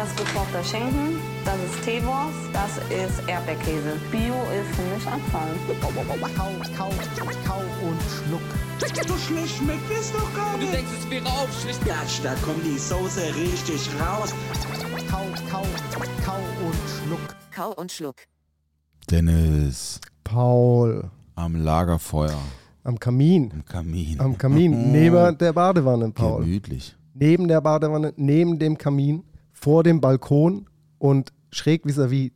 Das ist gekochter Schinken, das ist Teewurst, das ist Erdbeerkäse. Bio ist für mich Abfall. Kau, kau, kau und schluck. So schlecht schmeckt es doch gar Du nicht. denkst, es wäre aufschlicht. Gatsch, da kommt die Soße richtig raus. Kau, kau, kau und schluck. Kau und Schluck. Dennis Paul, am Lagerfeuer, am Kamin. am Kamin. Am Kamin, neben der Badewanne, Paul. Gemütlich. Neben der Badewanne, neben dem Kamin, vor dem Balkon und schräg vis-à-vis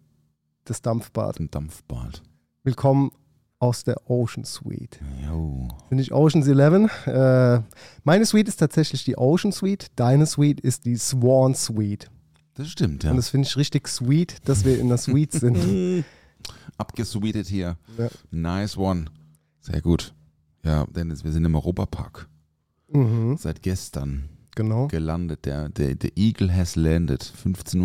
das Dampfbad. Ein Dampfbad. Willkommen aus der Ocean Suite. Jo. Bin ich Ocean's 11? Äh, meine Suite ist tatsächlich die Ocean Suite. Deine Suite ist die Swan Suite. Das stimmt, ja. Und das finde ich richtig sweet, dass wir in der Suite sind. Abgesweetet hier. Ja. Nice one. Sehr gut. Ja, Dennis, wir sind im Europapark. mhm, Seit gestern genau. gelandet. Der, der, der Eagle has landed. 15.30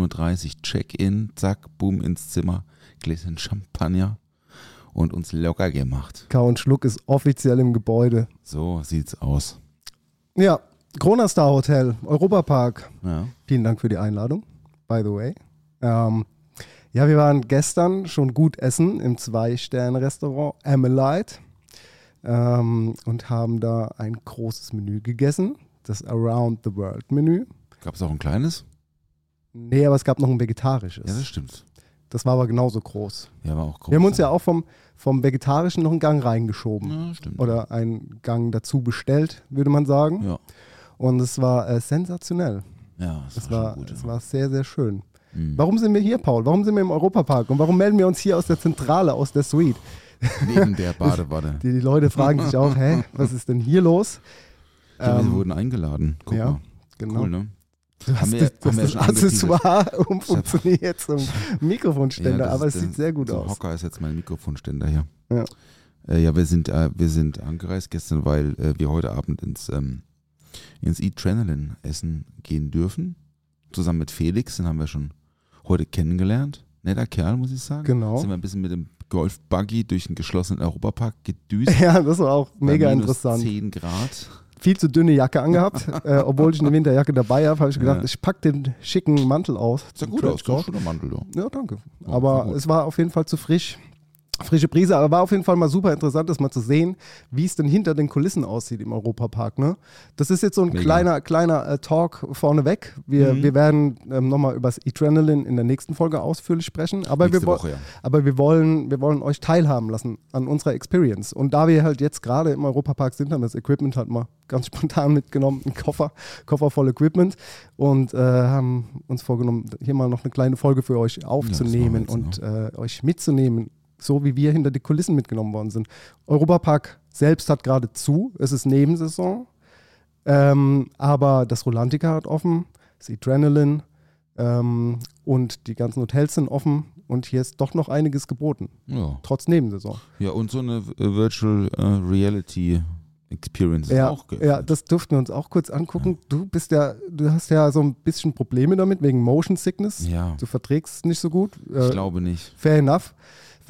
Uhr. Check-in, zack, boom ins Zimmer. Gläschen Champagner und uns locker gemacht. Kau und Schluck ist offiziell im Gebäude. So sieht's aus. Ja, Corona Star Hotel, Europapark. Ja. Vielen Dank für die Einladung, by the way. Ähm, ja, wir waren gestern schon gut essen im Zwei-Sterne-Restaurant Amelite ähm, und haben da ein großes Menü gegessen, das Around the World Menü. Gab es auch ein kleines? Nee, aber es gab noch ein vegetarisches. Ja, das stimmt. das war aber genauso groß. Ja, war auch groß. Wir haben uns ja auch vom, vom vegetarischen noch einen Gang reingeschoben. Ja, stimmt. Oder einen Gang dazu bestellt, würde man sagen. Ja. Und es war äh, sensationell. Ja, das Es war, war, gut. es ja. war sehr, sehr schön. Mhm. Warum sind wir hier, Paul? Warum sind wir im Europapark? Und warum melden wir uns hier aus der Zentrale, aus der Suite? Neben der Badewanne. Die, die Leute fragen sich auch, hä, was ist denn hier los? Ja, wir Ähm, wurden eingeladen. Guck ja, mal. genau. Cool, ne? Du hast Haben wir- das, haben das Accessoire umfunktioniert zum Mikrofonständer, das aber es sieht sehr gut so aus. Hocker ist jetzt mein Mikrofonständer hier. Ja. Äh, ja, wir sind, äh, wir sind angereist gestern, weil äh, wir heute Abend ins, ähm, ins Adrenaline essen gehen dürfen. Zusammen mit Felix, den haben wir schon heute kennengelernt. Netter Kerl, muss ich sagen. Genau. Sind wir ein bisschen mit dem Golf-Buggy durch den geschlossenen Europapark gedüst. Ja, das war auch Bei mega minus interessant. 10 Grad. Viel zu dünne Jacke angehabt. äh, obwohl ich eine Winterjacke dabei habe, habe ich gedacht, Ja. ich packe den schicken Mantel aus. Den gut aus, der Mantel, ja. Ja, danke. Ja, aber es war auf jeden Fall zu frisch. Frische Brise, aber war auf jeden Fall mal super interessant, das mal zu sehen, wie es denn hinter den Kulissen aussieht im Europapark. Ne? Das ist jetzt so ein Mega. kleiner, kleiner äh, Talk vorneweg. Wir, Mhm. wir werden ähm, nochmal über das Adrenaline in der nächsten Folge ausführlich sprechen. Aber, wir, Nächste Woche, ja. aber wir, wollen, wir wollen euch teilhaben lassen an unserer Experience. Und da wir halt jetzt gerade im Europapark sind, haben wir das Equipment halt mal ganz spontan mitgenommen, einen Koffer, Koffer voll Equipment und äh, haben uns vorgenommen, hier mal noch eine kleine Folge für euch aufzunehmen jetzt, und äh, euch mitzunehmen, so wie wir hinter die Kulissen mitgenommen worden sind. Europapark selbst hat gerade zu, es ist Nebensaison, ähm, aber das Rolantica hat offen, das Adrenaline ähm, und die ganzen Hotels sind offen und hier ist doch noch einiges geboten, Ja. trotz Nebensaison. ja, und so eine äh, Virtual äh, Reality Experience ist Ja, auch geöffnet. ja, das durften wir uns auch kurz angucken. Du bist ja, du hast ja so ein bisschen Probleme damit wegen Motion Sickness. Ja, Du verträgst es nicht so gut. ich Äh, glaube nicht. fair enough.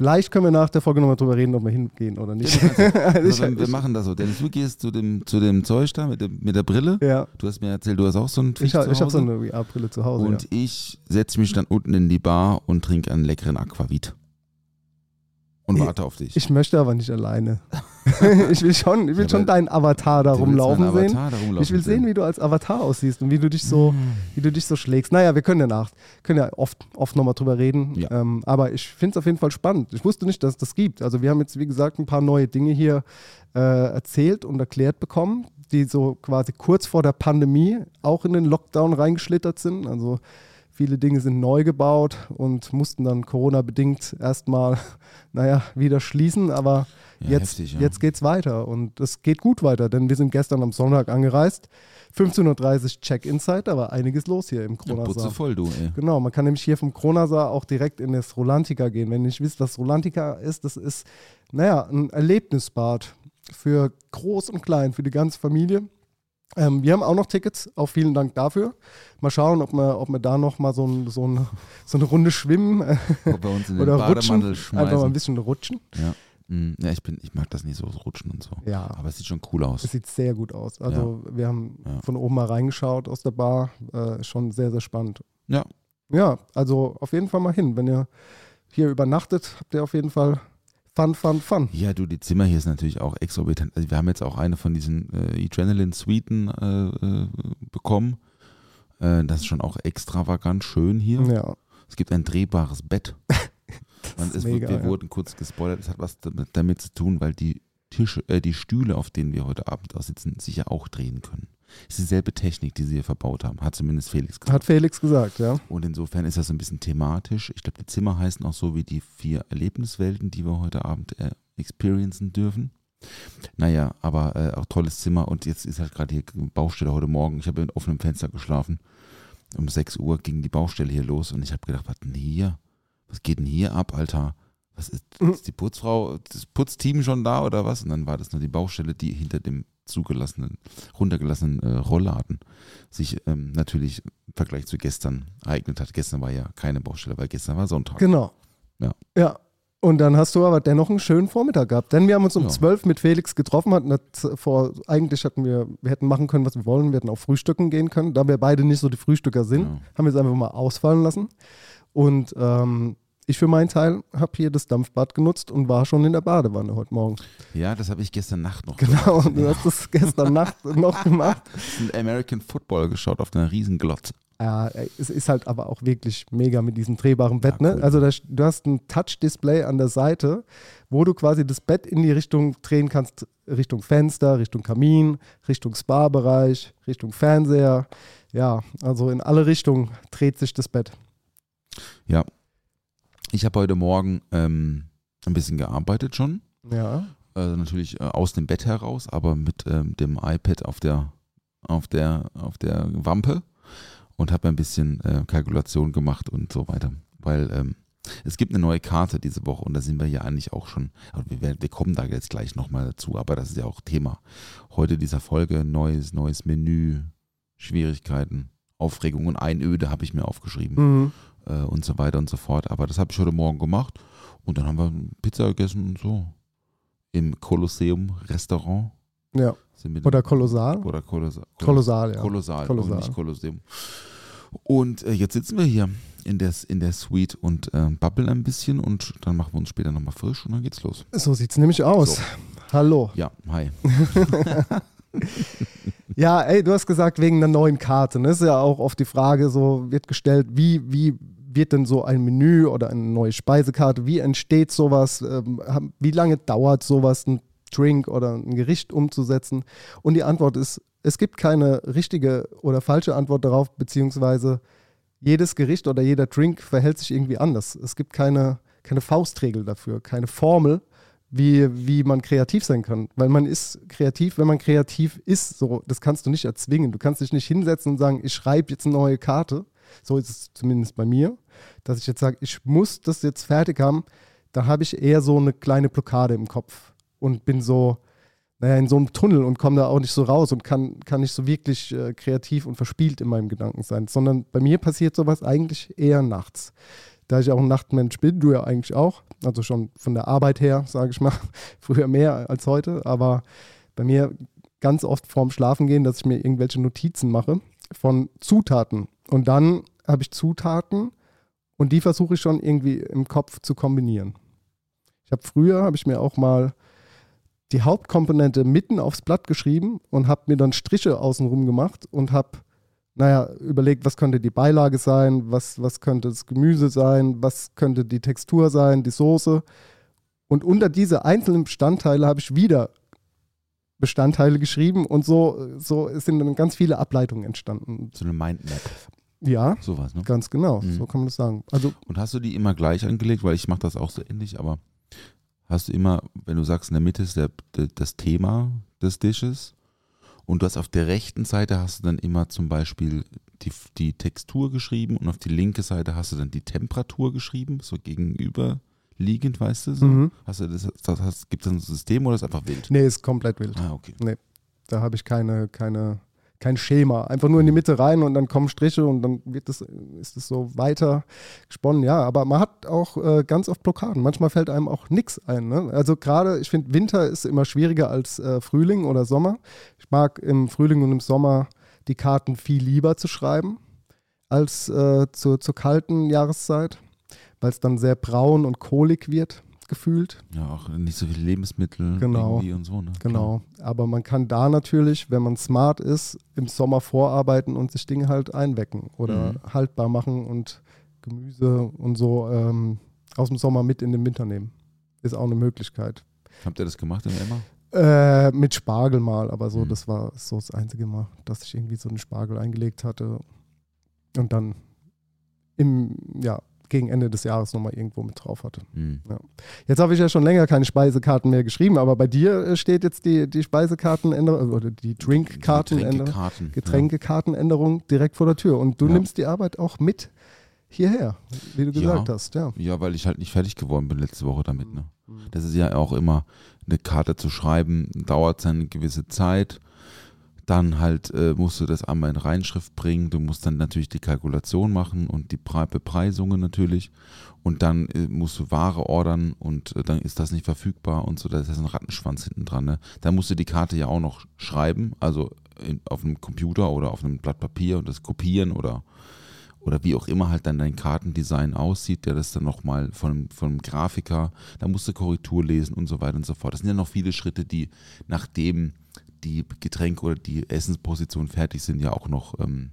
Vielleicht können wir nach der Folge nochmal drüber reden, ob wir hingehen oder nicht. Also, Ich- wir machen das so. Dennis, du gehst zu dem, zu dem Zeug da mit, dem, mit der Brille. ja, Du hast mir erzählt, du hast auch so ein Viech ich, ha- ich habe so eine VR-Brille zu Hause. Und ja. ich setze mich dann unten in die Bar und trinke einen leckeren Aquavit. Und warte auf dich. Ich möchte aber nicht alleine. ich will schon, ich will Ja, schon deinen Avatar da rumlaufen sehen. Da rumlaufen Ich will sehen, wie du als Avatar aussiehst und wie du dich so, wie du dich so schlägst. Naja, wir können ja nach, können ja oft, oft nochmal drüber reden. Ja. Ähm, aber ich finde es auf jeden Fall spannend. Ich wusste nicht, dass es das gibt. Also wir haben jetzt, wie gesagt, ein paar neue Dinge hier äh, erzählt und erklärt bekommen, die so quasi kurz vor der Pandemie auch in den Lockdown reingeschlittert sind. Also Viele Dinge sind neu gebaut und mussten dann Corona-bedingt erstmal, naja, wieder schließen. Aber Ja, jetzt, heftig, ja. jetzt geht es weiter und es geht gut weiter, denn wir sind gestern am Sonntag angereist. 15.30 Uhr Check-In-Zeit, da war einiges los hier im Ja, Kronasar. putze voll, du, ey. Genau, man kann nämlich hier vom Kronasar auch direkt in das Rolantica gehen. Wenn ihr nicht wisst, was Rolantica ist, das ist, naja, ein Erlebnisbad für groß und klein, für die ganze Familie. Ähm, wir haben auch noch Tickets, auch vielen Dank dafür. Mal schauen, ob wir, ob wir da noch mal so, ein, so, ein, so eine Runde schwimmen äh, oder rutschen. Einfach mal ein bisschen rutschen. Ja. Mm, ja, ich bin, ich mag das nicht so, so rutschen und so. Ja, Aber es sieht schon cool aus. es sieht sehr gut aus. Also wir haben Ja. von oben mal reingeschaut aus der Bar. Äh, schon sehr, sehr spannend. Ja. Ja, also auf jeden Fall mal hin. Wenn ihr hier übernachtet, habt ihr auf jeden Fall Fun, Fun, Fun. Ja, du, die Zimmer hier ist natürlich auch exorbitant. Also wir haben jetzt auch eine von diesen äh, Adrenaline-Suiten äh, äh, bekommen. Äh, das ist schon auch extravagant schön hier. Ja, Es gibt ein drehbares Bett. Ist es, mega, wir ja. wurden kurz gespoilert, es hat was damit, damit zu tun, weil die Tische, äh, die Stühle, auf denen wir heute Abend aussitzen, sich ja auch drehen können. Es ist dieselbe Technik, die sie hier verbaut haben, hat zumindest Felix gesagt. hat Felix gesagt, ja. Und insofern ist das so ein bisschen thematisch. Ich glaube, die Zimmer heißen auch so wie die vier Erlebniswelten, die wir heute Abend äh, experiencen dürfen. Naja, aber äh, auch tolles Zimmer. Und jetzt ist halt gerade hier Baustelle heute Morgen. Ich habe mit offenem Fenster geschlafen. Um 6 Uhr ging die Baustelle hier los und ich habe gedacht, was denn hier? Was geht denn hier ab, Alter? Was ist, ist die Putzfrau, das Putzteam schon da oder was? Und dann war das nur die Baustelle, die hinter dem zugelassenen, runtergelassenen äh, Rollladen sich ähm, natürlich im Vergleich zu gestern ereignet hat. Gestern war ja keine Baustelle, weil gestern war Sonntag. Genau. Ja. Ja. Und dann hast du aber dennoch einen schönen Vormittag gehabt. Denn wir haben uns um Ja. 12 mit Felix getroffen, hatten vor, eigentlich hatten wir, wir hätten machen können, was wir wollen, wir hätten auch frühstücken gehen können. Da wir beide nicht so die Frühstücker sind, Ja. haben wir es einfach mal ausfallen lassen. Und ähm, ich für meinen Teil habe hier das Dampfbad genutzt und war schon in der Badewanne heute Morgen. Ja, das habe ich gestern Nacht noch Genau, gemacht. und du hast das gestern Nacht noch gemacht. Habe American Football geschaut auf einer riesen Glotze. Ja, ey, es ist halt aber auch wirklich mega mit diesem drehbaren Bett. Ja, ne? cool. Also da, du hast ein Touch-Display an der Seite, wo du quasi das Bett in die Richtung drehen kannst, Richtung Fenster, Richtung Kamin, Richtung Spa-Bereich, Richtung Fernseher. Ja, also in alle Richtungen dreht sich das Bett. Ich habe heute Morgen ähm, ein bisschen gearbeitet schon. Ja, Also natürlich äh, aus dem Bett heraus, aber mit ähm, dem iPad auf der, auf der, auf der Wampe und habe ein bisschen äh, Kalkulation gemacht und so weiter. Weil ähm, es gibt eine neue Karte diese Woche und da sind wir ja eigentlich auch schon, aber wir, werden, wir kommen da jetzt gleich nochmal dazu, aber das ist ja auch Thema heute dieser Folge, neues, neues Menü, Schwierigkeiten, Aufregungen, Einöde habe ich mir aufgeschrieben mhm. Äh, und so weiter und so fort. Aber das habe ich heute Morgen gemacht und dann haben wir Pizza gegessen und so. Im Kolosseum Restaurant. ja. Oder Kolossal. oder Kolossal. Kolossal, ja. Kolossal, Kolossal. Und nicht Kolosseum. Und äh, jetzt sitzen wir hier in der, in der Suite und äh, babbeln ein bisschen und dann machen wir uns später nochmal frisch und dann geht's los. So sieht es nämlich aus. So. Hallo. Ja, hi. Ja, ey, du hast gesagt, wegen einer neuen Karte. Ne? ist ja auch oft die Frage, so wird gestellt, wie, wie wird denn so ein Menü oder eine neue Speisekarte, wie entsteht sowas, ähm, wie lange dauert sowas, ein Drink oder ein Gericht umzusetzen? Und die Antwort ist, es gibt keine richtige oder falsche Antwort darauf, beziehungsweise jedes Gericht oder jeder Drink verhält sich irgendwie anders. Es gibt keine, keine Faustregel dafür, keine Formel, wie, wie man kreativ sein kann. Weil man ist kreativ, wenn man kreativ ist. So, das kannst du nicht erzwingen. Du kannst dich nicht hinsetzen und sagen, ich schreibe jetzt eine neue Karte. So ist es zumindest bei mir, dass ich jetzt sage, ich muss das jetzt fertig haben. Da habe ich eher so eine kleine Blockade im Kopf und bin so, naja, in so einem Tunnel und komme da auch nicht so raus und kann, kann nicht so wirklich äh, kreativ und verspielt in meinem Gedanken sein. Sondern bei mir passiert sowas eigentlich eher nachts da ich auch ein Nachtmensch bin, du ja eigentlich auch, also schon von der Arbeit her, sage ich mal, früher mehr als heute, aber bei mir ganz oft vorm Schlafengehen, dass ich mir irgendwelche Notizen mache von Zutaten und dann habe ich Zutaten und die versuche ich schon irgendwie im Kopf zu kombinieren. Ich habe früher, habe ich mir auch mal die Hauptkomponente mitten aufs Blatt geschrieben und habe mir dann Striche außenrum gemacht und habe naja, überlegt, was könnte die Beilage sein, was, was könnte das Gemüse sein, was könnte die Textur sein, die Soße. Und unter diese einzelnen Bestandteile habe ich wieder Bestandteile geschrieben und so, so sind dann ganz viele Ableitungen entstanden. So eine Mindmap. Ja, Sowas, ne? ganz genau. Mhm. So kann man das sagen. Also Und hast du die immer gleich angelegt? Weil ich mache das auch so ähnlich, aber hast du immer, wenn du sagst, in der Mitte ist der, der, das Thema des Dishes und du hast auf der rechten Seite hast du dann immer zum Beispiel die, die Textur geschrieben und auf die linke Seite hast du dann die Temperatur geschrieben, so gegenüberliegend, weißt du? So? Mhm. Hast du das, das hast, gibt es ein System oder ist einfach wild? nee, ist komplett wild. Ah, okay. Da habe ich keine, keine, kein Schema. Einfach nur in die Mitte rein und dann kommen Striche und dann wird das, ist es so weiter gesponnen. Ja, aber man hat auch äh, ganz oft Blockaden. Manchmal fällt einem auch nichts ein. Ne? Also gerade, ich finde, Winter ist immer schwieriger als äh, Frühling oder Sommer. Ich mag im Frühling und im Sommer die Karten viel lieber zu schreiben als äh, zur, zur kalten Jahreszeit, weil es dann sehr braun und kohlig wird, gefühlt. Ja, auch nicht so viele Lebensmittel Genau. irgendwie und so, ne? Genau. Aber man kann da natürlich, wenn man smart ist, im Sommer vorarbeiten und sich Dinge halt einwecken oder Mhm. haltbar machen und Gemüse und so ähm, aus dem Sommer mit in den Winter nehmen. Ist auch eine Möglichkeit. Habt ihr das gemacht in Emma? Äh, mit Spargel mal, aber so, Mhm. das war so das einzige Mal, dass ich irgendwie so einen Spargel eingelegt hatte und dann im, ja, gegen Ende des Jahres nochmal irgendwo mit drauf hatte. Hm. Jetzt habe ich ja schon länger keine Speisekarten mehr geschrieben, aber bei dir äh, steht jetzt die, die Speisekartenänderung oder die Drinkkartenänderung, Getränkekarten. Getränkekartenänderung direkt vor der Tür. Und du Ja. nimmst die Arbeit auch mit hierher, wie du gesagt Ja. hast. Ja. Ja, weil ich halt nicht fertig geworden bin letzte Woche damit. Ne? Das ist ja auch immer, eine Karte zu schreiben, dauert seine gewisse Zeit. Dann halt äh, musst du das einmal in Reinschrift bringen. Du musst dann natürlich die Kalkulation machen und die Pre Bepreisungen natürlich. Und dann äh, musst du Ware ordern und äh, dann ist das nicht verfügbar und so. Da ist ein Rattenschwanz hinten dran. Ne? Dann musst du die Karte ja auch noch schreiben, also in, auf einem Computer oder auf einem Blatt Papier und das kopieren oder oder wie auch immer halt dann dein Kartendesign aussieht, der das dann nochmal von, von einem Grafiker, da musst du Korrektur lesen und so weiter und so fort. Das sind ja noch viele Schritte, die nachdem die Getränke oder die Essenspositionen fertig sind, ja auch noch ähm,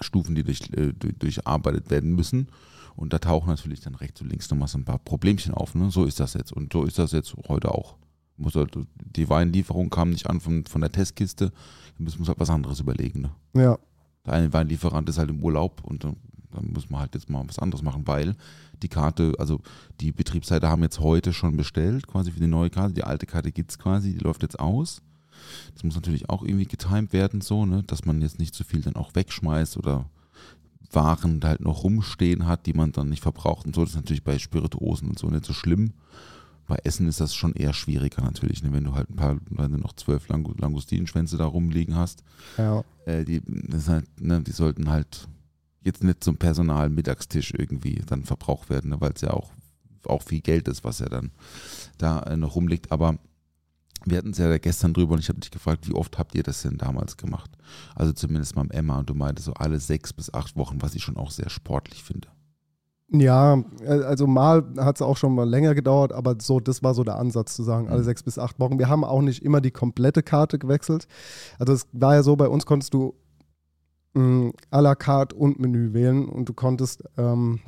Stufen, die durch, äh, durch, durcharbeitet werden müssen. Und da tauchen natürlich dann rechts und links nochmal so ein paar Problemchen auf. Ne? So ist das jetzt. Und so ist das jetzt heute auch. Muss halt, die Weinlieferung kam nicht an von, von der Testkiste. Wir müssen uns halt was anderes überlegen. Ne? ja. Der eine Weinlieferant ist halt im Urlaub und dann, dann muss man halt jetzt mal was anderes machen, weil die Karte, also die Betriebsseite haben jetzt heute schon bestellt, quasi für die neue Karte. Die alte Karte gibt es quasi, die läuft jetzt aus. Das muss natürlich auch irgendwie getimed werden, so, ne, dass man jetzt nicht zu viel dann auch wegschmeißt oder Waren halt noch rumstehen hat, die man dann nicht verbraucht und so. Das ist natürlich bei Spirituosen und so nicht so schlimm. Bei Essen ist das schon eher schwieriger natürlich, ne? wenn du halt ein paar, wenn du noch zwölf Langu- Langustinenschwänze da rumliegen hast ja. äh, die, halt, ne, die sollten halt jetzt nicht zum Personal-Mittagstisch irgendwie dann verbraucht werden, ne, weil es ja auch, auch viel Geld ist, was ja dann da äh, noch rumliegt. Aber wir hatten es ja gestern drüber und ich habe dich gefragt, wie oft habt ihr das denn damals gemacht? Also zumindest mal Emma und du meintest so alle sechs bis acht Wochen, was ich schon auch sehr sportlich finde. Ja, äh, also mal hat es auch schon mal länger gedauert, aber so, das war so der Ansatz zu sagen, alle Mhm. sechs bis acht Wochen. Wir haben auch nicht immer die komplette Karte gewechselt. Also es war ja so, bei uns konntest du mh, à la carte und Menü wählen und du konntest ähm,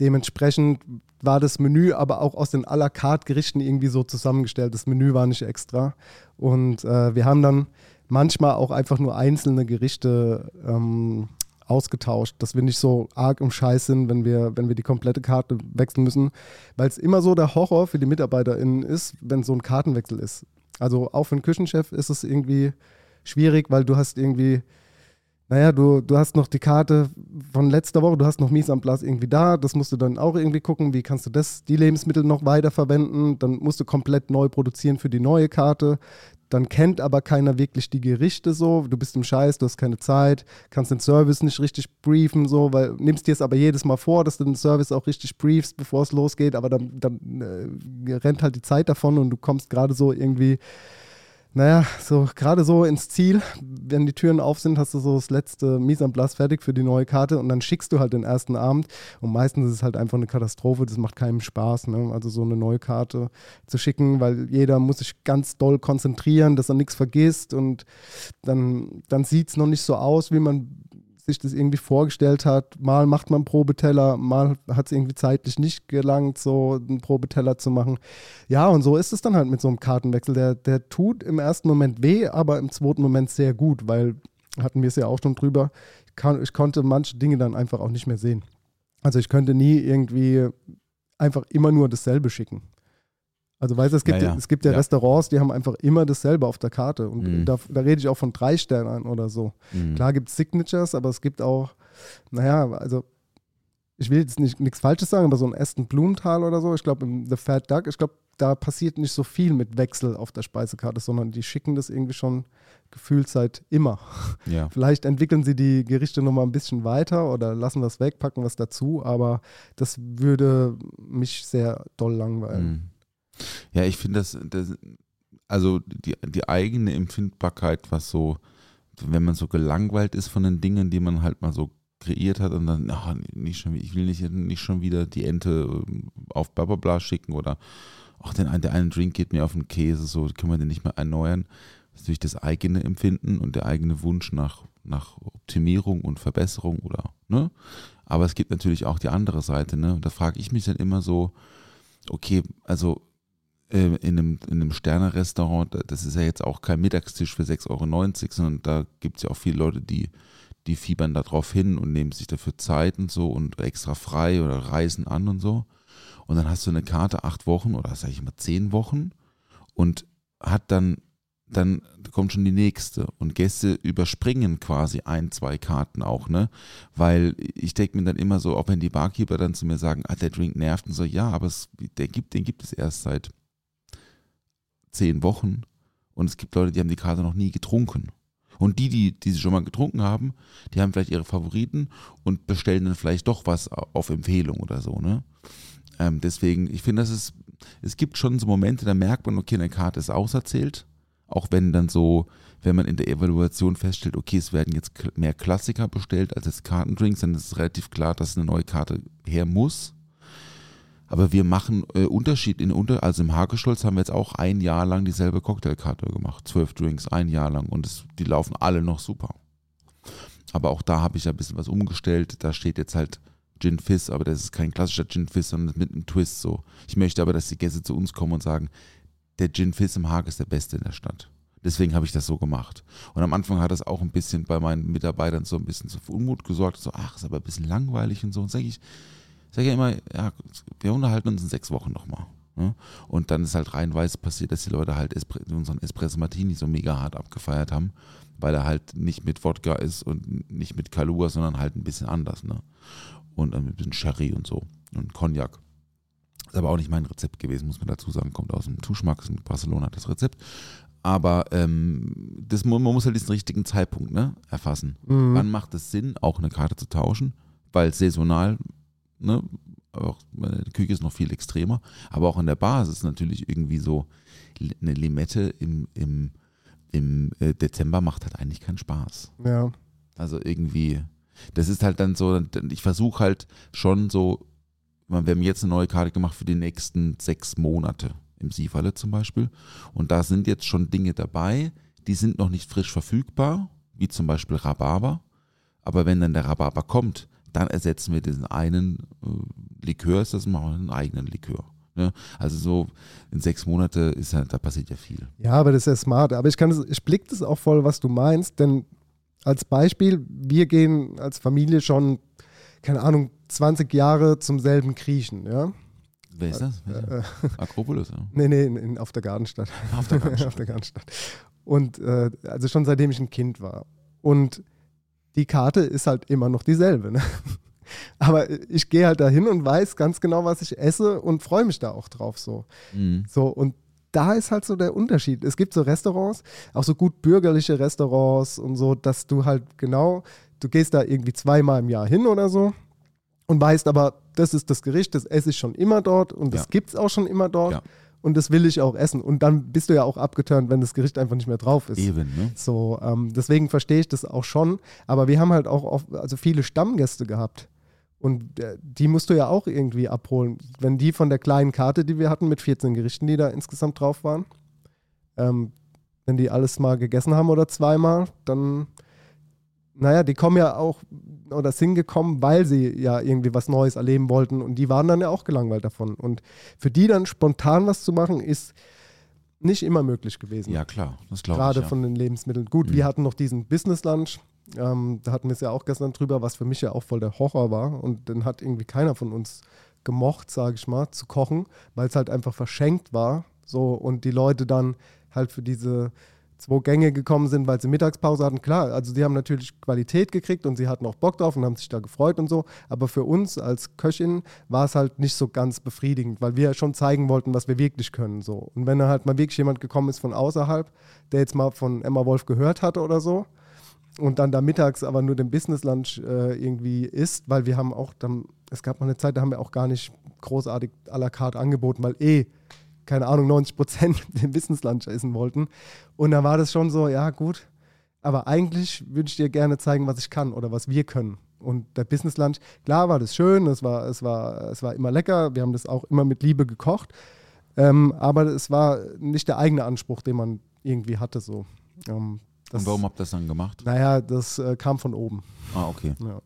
dementsprechend war das Menü aber auch aus den à la carte Gerichten irgendwie so zusammengestellt. Das Menü war nicht extra und äh, wir haben dann manchmal auch einfach nur einzelne Gerichte ähm, ausgetauscht, dass wir nicht so arg im Scheiß sind, wenn wir, wenn wir die komplette Karte wechseln müssen, weil es immer so der Horror für die MitarbeiterInnen ist, wenn so ein Kartenwechsel ist. Also auch für einen Küchenchef ist es irgendwie schwierig, weil du hast irgendwie, naja, du, du hast noch die Karte von letzter Woche, du hast noch Mise en place irgendwie da, das musst du dann auch irgendwie gucken, wie kannst du das, die Lebensmittel noch weiter verwenden, dann musst du komplett neu produzieren für die neue Karte, dann kennt aber keiner wirklich die Gerichte so, du bist im Scheiß, du hast keine Zeit, kannst den Service nicht richtig briefen, so, weil nimmst dir es aber jedes Mal vor, dass du den Service auch richtig briefst, bevor es losgeht, aber dann, dann äh, rennt halt die Zeit davon und du kommst gerade so irgendwie naja, so gerade so ins Ziel, wenn die Türen auf sind, hast du so das letzte Mise en place fertig für die neue Karte und dann schickst du halt den ersten Abend und meistens ist es halt einfach eine Katastrophe, das macht keinem Spaß, ne? also so eine neue Karte zu schicken, weil jeder muss sich ganz doll konzentrieren, dass er nichts vergisst und dann, dann sieht es noch nicht so aus, wie man sich das irgendwie vorgestellt hat. Mal macht man Probeteller, mal hat es irgendwie zeitlich nicht gelangt, so einen Probeteller zu machen. Ja, und so ist es dann halt mit so einem Kartenwechsel. Der, der tut im ersten Moment weh, aber im zweiten Moment sehr gut, weil hatten wir es ja auch schon drüber. Ich kann, ich konnte manche Dinge dann einfach auch nicht mehr sehen. Also ich könnte nie irgendwie einfach immer nur dasselbe schicken. Also weißt du, es gibt Ja, ja, es gibt ja, Ja. Restaurants, die haben einfach immer dasselbe auf der Karte. Und Mhm. da, da rede ich auch von drei Sternen oder so. Mhm. Klar gibt es Signatures, aber es gibt auch, naja, also ich will jetzt nicht nichts Falsches sagen, aber so ein Aston Blumenthal oder so, ich glaube im The Fat Duck, ich glaube, da passiert nicht so viel mit Wechsel auf der Speisekarte, sondern die schicken das irgendwie schon gefühlt seit immer. Ja. Vielleicht entwickeln sie die Gerichte nochmal ein bisschen weiter oder lassen was weg, packen was dazu, aber das würde mich sehr doll langweilen. Mhm. Ja, ich finde das, das, also die, die eigene Empfindbarkeit, was so, wenn man so gelangweilt ist von den Dingen, die man halt mal so kreiert hat und dann, ach, nicht schon, ich will nicht, nicht schon wieder die Ente ähm, auf Blablabla schicken oder ach, den, der eine Drink geht mir auf den Käse, so können wir den nicht mehr erneuern. Das ist natürlich das eigene Empfinden und der eigene Wunsch nach, nach Optimierung und Verbesserung oder, ne? Aber es gibt natürlich auch die andere Seite, ne? Und da frage ich mich dann immer so, okay, also in einem, in einem Sterne-Restaurant, da- das ist ja jetzt auch kein Mittagstisch für 6,90 Euro, sondern da gibt es ja auch viele Leute, die, die fiebern da drauf hin und nehmen sich dafür Zeit und so und extra frei oder reisen an und so. Und dann hast du eine Karte acht Wochen oder sag ich mal zehn Wochen und hat dann, dann kommt schon die nächste. Und Gäste überspringen quasi ein, zwei Karten auch, ne? Weil ich denke mir dann immer so, auch wenn die Barkeeper dann zu mir sagen, ah, der Drink nervt und so, ja, aber es, der gibt, den gibt es erst seit zehn Wochen und es gibt Leute, die haben die Karte noch nie getrunken. Und die, die, die sie schon mal getrunken haben, die haben vielleicht ihre Favoriten und bestellen dann vielleicht doch was auf Empfehlung oder so, ne? Ähm, deswegen, ich finde, dass es, es gibt schon so Momente, da merkt man, okay, eine Karte ist auserzählt. Auch wenn dann so, wenn man in der Evaluation feststellt, okay, es werden jetzt mehr Klassiker bestellt als jetzt Kartendrinks, dann ist es relativ klar, dass eine neue Karte her muss. Aber wir machen äh, Unterschied in unter, also im Hagestolz haben wir jetzt auch ein Jahr lang dieselbe Cocktailkarte gemacht. Zwölf Drinks, ein Jahr lang. Und es, die laufen alle noch super. Aber auch da habe ich ein bisschen was umgestellt. Da steht jetzt halt Gin Fizz, aber das ist kein klassischer Gin Fizz, sondern mit einem Twist so. Ich möchte aber, dass die Gäste zu uns kommen und sagen, der Gin Fizz im Haag ist der beste in der Stadt. Deswegen habe ich das so gemacht. Und am Anfang hat das auch ein bisschen bei meinen Mitarbeitern so ein bisschen zu Unmut gesorgt. So, ach, ist aber ein bisschen langweilig und so. Und sage ich, sage ja immer, ja, wir unterhalten uns in sechs Wochen nochmal. Ne? Und dann ist halt reihenweise passiert, dass die Leute halt Espre unseren Espresso Martini so mega hart abgefeiert haben, weil er halt nicht mit Wodka ist und nicht mit Kalua, sondern halt ein bisschen anders. Ne? Und ein bisschen Sherry und so und Cognac. Ist aber auch nicht mein Rezept gewesen, muss man dazu sagen. Kommt aus dem Tuschmax in Barcelona das Rezept. Aber ähm, das, man muss halt diesen richtigen Zeitpunkt ne, erfassen. Mhm. Wann macht es Sinn, auch eine Karte zu tauschen? Weil saisonal, ne, auch meine Küche ist noch viel extremer, aber auch in der Basis natürlich irgendwie so eine Limette im, im, im äh, Dezember macht halt eigentlich keinen Spaß. Ja. Also irgendwie, das ist halt dann so, ich versuche halt schon so, wir haben jetzt eine neue Karte gemacht für die nächsten sechs Monate, im Siefalle zum Beispiel. Und da sind jetzt schon Dinge dabei, die sind noch nicht frisch verfügbar, wie zum Beispiel Rhabarber. Aber wenn dann der Rhabarber kommt, dann ersetzen wir diesen einen äh, Likör, ist das machen wir einen eigenen Likör. Ne? Also so in sechs Monate ist ja, da passiert ja viel. Ja, aber das ist ja smart. Aber ich kann das, ich blick das auch voll, was du meinst, denn als Beispiel, wir gehen als Familie schon, keine Ahnung, 20 Jahre zum selben Griechen, ja? Wer ist das? Ist das? Akropolis, ja. Nee, nee, in, in, auf der Gartenstadt. Auf der Gartenstadt. auf der Gartenstadt. Und äh, also schon seitdem ich ein Kind war. Und die Karte ist halt immer noch dieselbe. Ne? Aber ich gehe halt dahin und weiß ganz genau, was ich esse und freue mich da auch drauf so. Mhm. So, und da ist halt so der Unterschied. Es gibt so Restaurants, auch so gut bürgerliche Restaurants und so, dass du halt genau, du gehst da irgendwie zweimal im Jahr hin oder so und weißt aber, das ist das Gericht, das esse ich schon immer dort und das Ja. gibt es auch schon immer dort Ja. Und das will ich auch essen. Und dann bist du ja auch abgeturnt, wenn das Gericht einfach nicht mehr drauf ist. Eben, ne? So, ähm, deswegen verstehe ich das auch schon. Aber wir haben halt auch oft, also viele Stammgäste gehabt. Und äh, die musst du ja auch irgendwie abholen. Wenn die von der kleinen Karte, die wir hatten, mit 14 Gerichten, die da insgesamt drauf waren, ähm, wenn die alles mal gegessen haben oder zweimal, dann, naja, die kommen ja auch oder sind gekommen, weil sie ja irgendwie was Neues erleben wollten. Und die waren dann ja auch gelangweilt davon. Und für die dann spontan was zu machen, ist nicht immer möglich gewesen. Ja, klar, das glaube ich. Gerade Ja. von den Lebensmitteln. Gut, Mhm. wir hatten noch diesen Business Lunch, Ähm, da hatten wir es ja auch gestern drüber, was für mich ja auch voll der Horror war. Und dann hat irgendwie keiner von uns gemocht, sage ich mal, zu kochen, weil es halt einfach verschenkt war. So und die Leute dann halt für diese zwei Gänge gekommen sind, weil sie Mittagspause hatten. Klar, also sie haben natürlich Qualität gekriegt und sie hatten auch Bock drauf und haben sich da gefreut und so. Aber für uns als Köchin war es halt nicht so ganz befriedigend, weil wir schon zeigen wollten, was wir wirklich können. So. Und wenn da halt mal wirklich jemand gekommen ist von außerhalb, der jetzt mal von Emma Wolf gehört hatte oder so, und dann da mittags aber nur den Business Lunch äh, irgendwie isst, weil wir haben auch dann, es gab mal eine Zeit, da haben wir auch gar nicht großartig à la carte angeboten, weil eh, keine Ahnung, 90 Prozent den Business Lunch essen wollten. Und da war das schon so, ja gut, aber eigentlich würde ich dir gerne zeigen, was ich kann oder was wir können. Und der Business Lunch, klar war das schön, es war, es war, es war immer lecker, wir haben das auch immer mit Liebe gekocht, ähm, aber es war nicht der eigene Anspruch, den man irgendwie hatte so. Ähm, das, Und warum habt ihr das dann gemacht? Naja, das äh, kam von oben. Ah, okay. Ja.